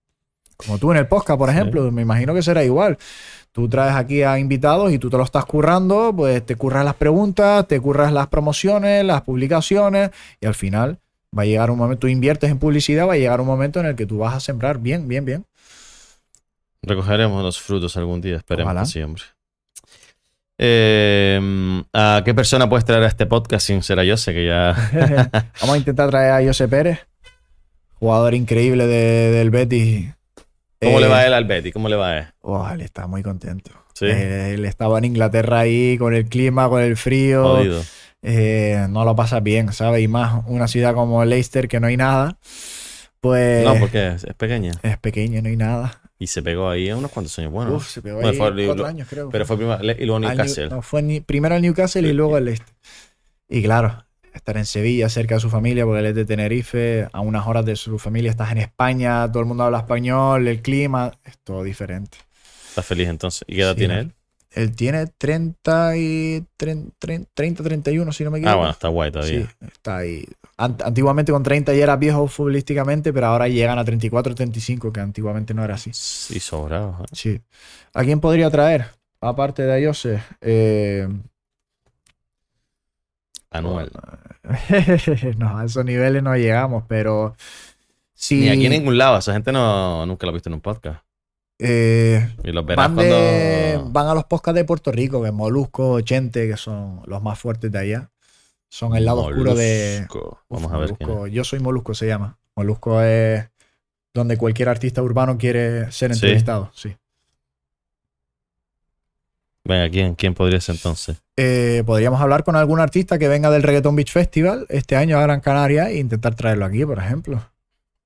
Como tú en el podcast, por Sí. ejemplo, me imagino que será igual. Tú traes aquí a invitados y tú te lo estás currando, pues te curras las preguntas, te curras las promociones, las publicaciones y al final va a llegar un momento, tú inviertes en publicidad, va a llegar un momento en el que tú vas a sembrar bien, bien, bien. Recogeremos los frutos algún día, esperemos Ojalá. que sí, hombre. Eh, ¿A qué persona puedes traer a este podcast sin ser a Jose? Que ya. Vamos a intentar traer a José Pérez, jugador increíble de- del Betis. ¿Cómo Eh, le va a él al Betty? ¿Cómo le va a él? oh, él está muy contento. Sí. Eh, él estaba en Inglaterra ahí con el clima, con el frío. Eh, no lo pasa bien, ¿sabes? Y más una ciudad como Leicester que no hay nada. Pues No, porque es, es pequeña. es pequeña, no hay nada. Y se pegó ahí unos cuantos años. Bueno, Uf, se pegó Bueno, ahí fue cuatro lo- años, creo. pero fue primero. Y luego New- Newcastle. no, fue ni- primero al Newcastle y luego al Leicester. Y claro, estar en Sevilla, cerca de su familia, porque él es de Tenerife, a unas horas de su familia, estás en España, todo el mundo habla español, el clima, es todo diferente. Está feliz entonces. ¿Y qué edad Sí, tiene él? Él tiene 30 y 30, 30, 31, si no me Ah, equivoco. bueno, está guay todavía. Sí, está ahí. Ant- antiguamente con 30 ya era viejo futbolísticamente, pero ahora llegan a 34, 35, que antiguamente no era así. Sí, sobrado. ¿eh? Sí. ¿A quién podría traer? Aparte de Ayose. Eh, Anuel. no, a esos niveles no llegamos, pero sí. Ni aquí en ningún lado. Esa gente no, nunca lo ha visto en un podcast. eh, Y los verás van, de- cuando. van a los podcasts de Puerto Rico, que Molusco, Chente, que son los más fuertes de allá. Son el lado oscuro de. Molusco. Uf, Vamos a ver quién Molusco. es. Yo soy Molusco, se llama. Molusco es donde cualquier artista urbano quiere ser entrevistado. Sí. Venga, ¿quién, ¿quién podría ser entonces? Eh, podríamos hablar con algún artista que venga del Reggaeton Beach Festival este año a Gran Canaria e intentar traerlo aquí, por ejemplo.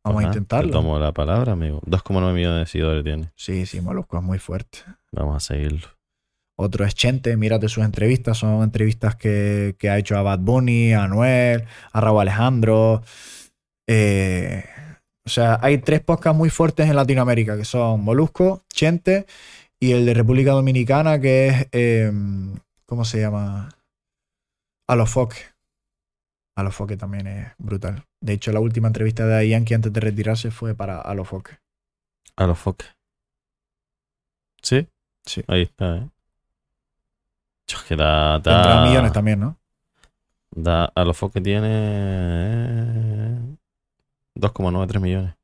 Vamos Ajá, a Te intentarlo. tomo la palabra, amigo. 2,9 millones de seguidores tiene. Sí, sí, Molusco es muy fuerte. Vamos a seguirlo. Otro es Chente, mírate sus entrevistas, son entrevistas que, que ha hecho a Bad Bunny, a Anuel, a Raúl Alejandro. Eh, o sea, hay tres podcasts muy fuertes en Latinoamérica, que son Molusco, Chente y el de República Dominicana, que es, eh, ¿cómo se llama? Alofoque. Alofoque también es brutal. De hecho, la última entrevista de Yankee antes de retirarse fue para Alofoque. A los foques. ¿Sí? Sí. Ahí está, ¿eh? Chos, que da, da- Tendrá millones también, ¿no? da- a los foques tiene eh, 2,93 millones.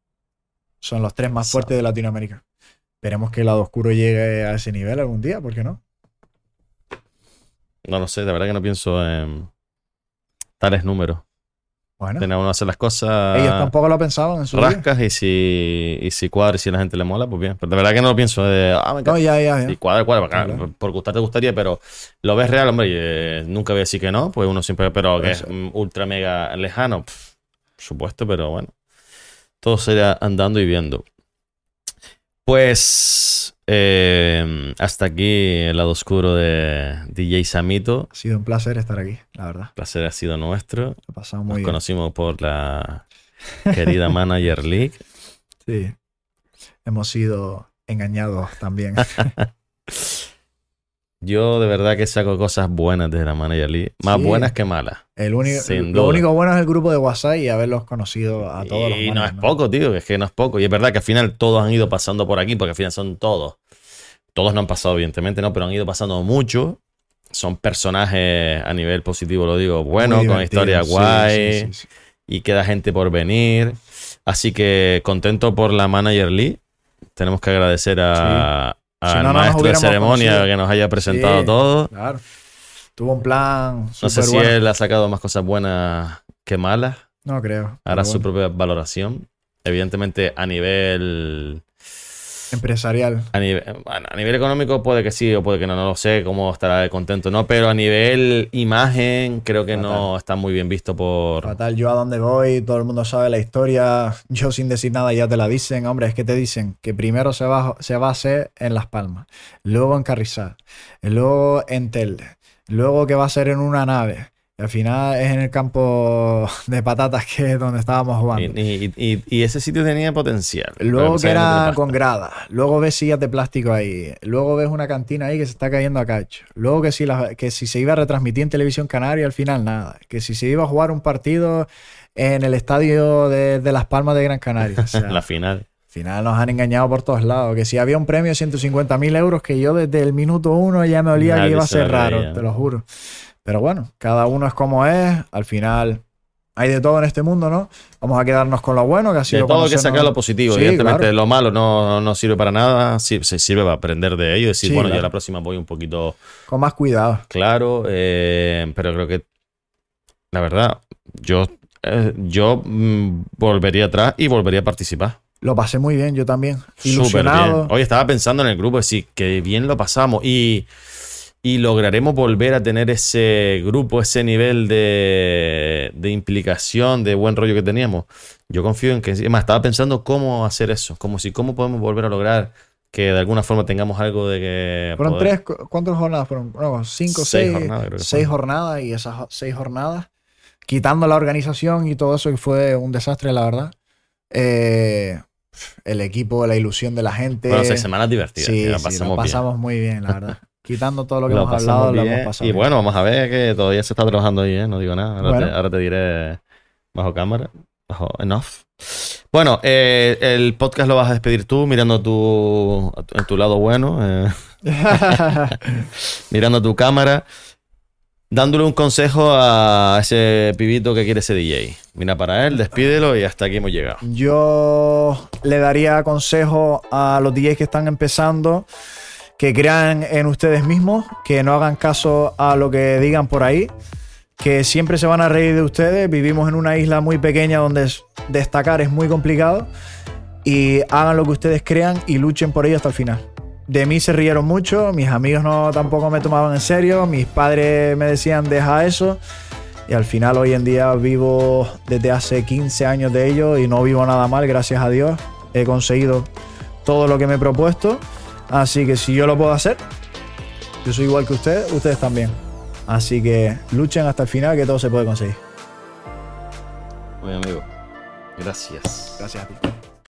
Son los tres más fuertes de Latinoamérica. Esperemos que el lado oscuro llegue a ese nivel algún día, ¿por qué no? No lo sé, de verdad que no pienso en tales números. Bueno, Tiene uno que hacer las cosas. ellos tampoco lo pensaban en su día. rascas y si, y si cuadra y si a la gente le mola, pues bien. Pero de verdad que no lo pienso de, ah, me No, ya, ya, ya. Y cuadra, cuadra, Claro. por gustar te gustaría, pero lo ves real, hombre, y, eh, nunca voy a decir que no, pues uno siempre, pero que es mm, ultra mega lejano, pf, por supuesto, pero bueno, todo será andando y viendo. Pues eh, hasta aquí el lado oscuro de DJ Samito. Ha sido un placer estar aquí, la verdad. El placer ha sido nuestro. Lo he pasado muy Nos bien. conocimos por la querida Manager League. Sí. Hemos sido engañados también. Yo de verdad que saco cosas buenas de la Manager League. Más Sí. buenas que malas. El único, Sin lo duda. único bueno es el grupo de WhatsApp y haberlos conocido a todos los y no manes, es poco, tío, es que no es poco. Y es verdad que al final todos han ido pasando por aquí, porque al final son todos. Todos no han pasado, evidentemente, no, pero han ido pasando mucho. Son personajes a nivel positivo, lo digo, bueno, con historia sí, guay. sí. Y queda gente por venir. Así que contento por la Manager League. Tenemos que agradecer a, al no maestro de ceremonia conocido. que nos haya presentado Sí. todo. Claro. Tuvo un plan No sé si bueno. él ha sacado más cosas buenas que malas. No creo. Hará su propia valoración. Evidentemente, a nivel, Empresarial. a nivel. bueno, a nivel económico puede que sí o puede que no, no lo sé cómo estará de contento, ¿no? Pero a nivel imagen, creo que no está muy bien visto por. Fatal, yo a dónde voy, todo el mundo sabe la historia, yo sin decir nada ya te la dicen, hombre, es que te dicen que primero se va, se va a hacer en Las Palmas, luego en Carrizal, luego en Telde, luego que va a ser en una nave, al final es en el campo de patatas que es donde estábamos jugando. y- y- y ese sitio tenía potencial. Luego que era con gradas, luego ves sillas de plástico ahí, luego ves una cantina ahí que se está cayendo a cacho, luego que si, la- que si se iba a retransmitir en televisión canaria, al final nada, que si se iba a jugar un partido en el estadio de, de Las Palmas de Gran Canaria. O sea, La final. al final nos han engañado por todos lados, que si había un premio de 150 mil euros que yo desde el minuto uno ya me olía Nadie que iba a ser raro, te lo juro. Pero bueno, cada uno es como es, al final hay de todo en este mundo, ¿no? Vamos a quedarnos con lo bueno, que ha De sido todo hay que sacar lo positivo. Sí, Evidentemente, claro. lo malo no, no sirve para nada. Sí, se sirve para aprender de ello y decir, Sí, bueno, yo claro. la próxima voy un poquito Con más cuidado. claro. eh, pero creo que, la verdad, yo, eh, yo mm, volvería atrás y volvería a participar. Lo pasé muy bien, yo también. Súper bien. Ilusionado. Hoy estaba pensando en el grupo, sí, que bien lo pasamos y, y lograremos volver a tener ese grupo, ese nivel de, de implicación, de buen rollo que teníamos. Yo confío en que, es más, estaba pensando cómo hacer eso, como si cómo podemos volver a lograr que de alguna forma tengamos algo de que... Fueron poder- tres, cu- ¿cuántas jornadas fueron? No, cinco, Seis seis, jornadas, seis jornadas y esas seis jornadas, quitando la organización y todo eso, que fue un desastre, la verdad. Eh, el equipo, la ilusión de la gente. Bueno, seis semanas divertidas. Sí, la sí, pasamos lo bien. pasamos muy bien, la verdad. Quitando todo lo que Lo hemos hablado, lo bien. hemos pasado. Y bueno, vamos a ver que todavía se está trabajando ahí, ¿eh? no digo nada. Ahora, Bueno. te, ahora te diré bajo cámara, bajo en off. Bueno, eh, el podcast lo vas a despedir tú mirando tu- en tu lado bueno, eh, mirando tu cámara, dándole un consejo a ese pibito que quiere ser DJ. Mira para él, despídelo y hasta aquí hemos llegado. Yo le daría consejo a los DJs que están empezando que crean en ustedes mismos, que no hagan caso a lo que digan por ahí, que siempre se van a reír de ustedes. Vivimos en una isla muy pequeña donde es- destacar es muy complicado y hagan lo que ustedes crean y luchen por ello hasta el final. De mí se rieron mucho, mis amigos no tampoco me tomaban en serio, mis padres me decían deja eso y al final hoy en día vivo desde hace 15 años de ello y no vivo nada mal, gracias a Dios. He conseguido todo lo que me he propuesto, así que si yo lo puedo hacer, yo soy igual que ustedes, ustedes también. Así que luchen hasta el final que todo se puede conseguir. Muy amigo, gracias. Gracias a ti.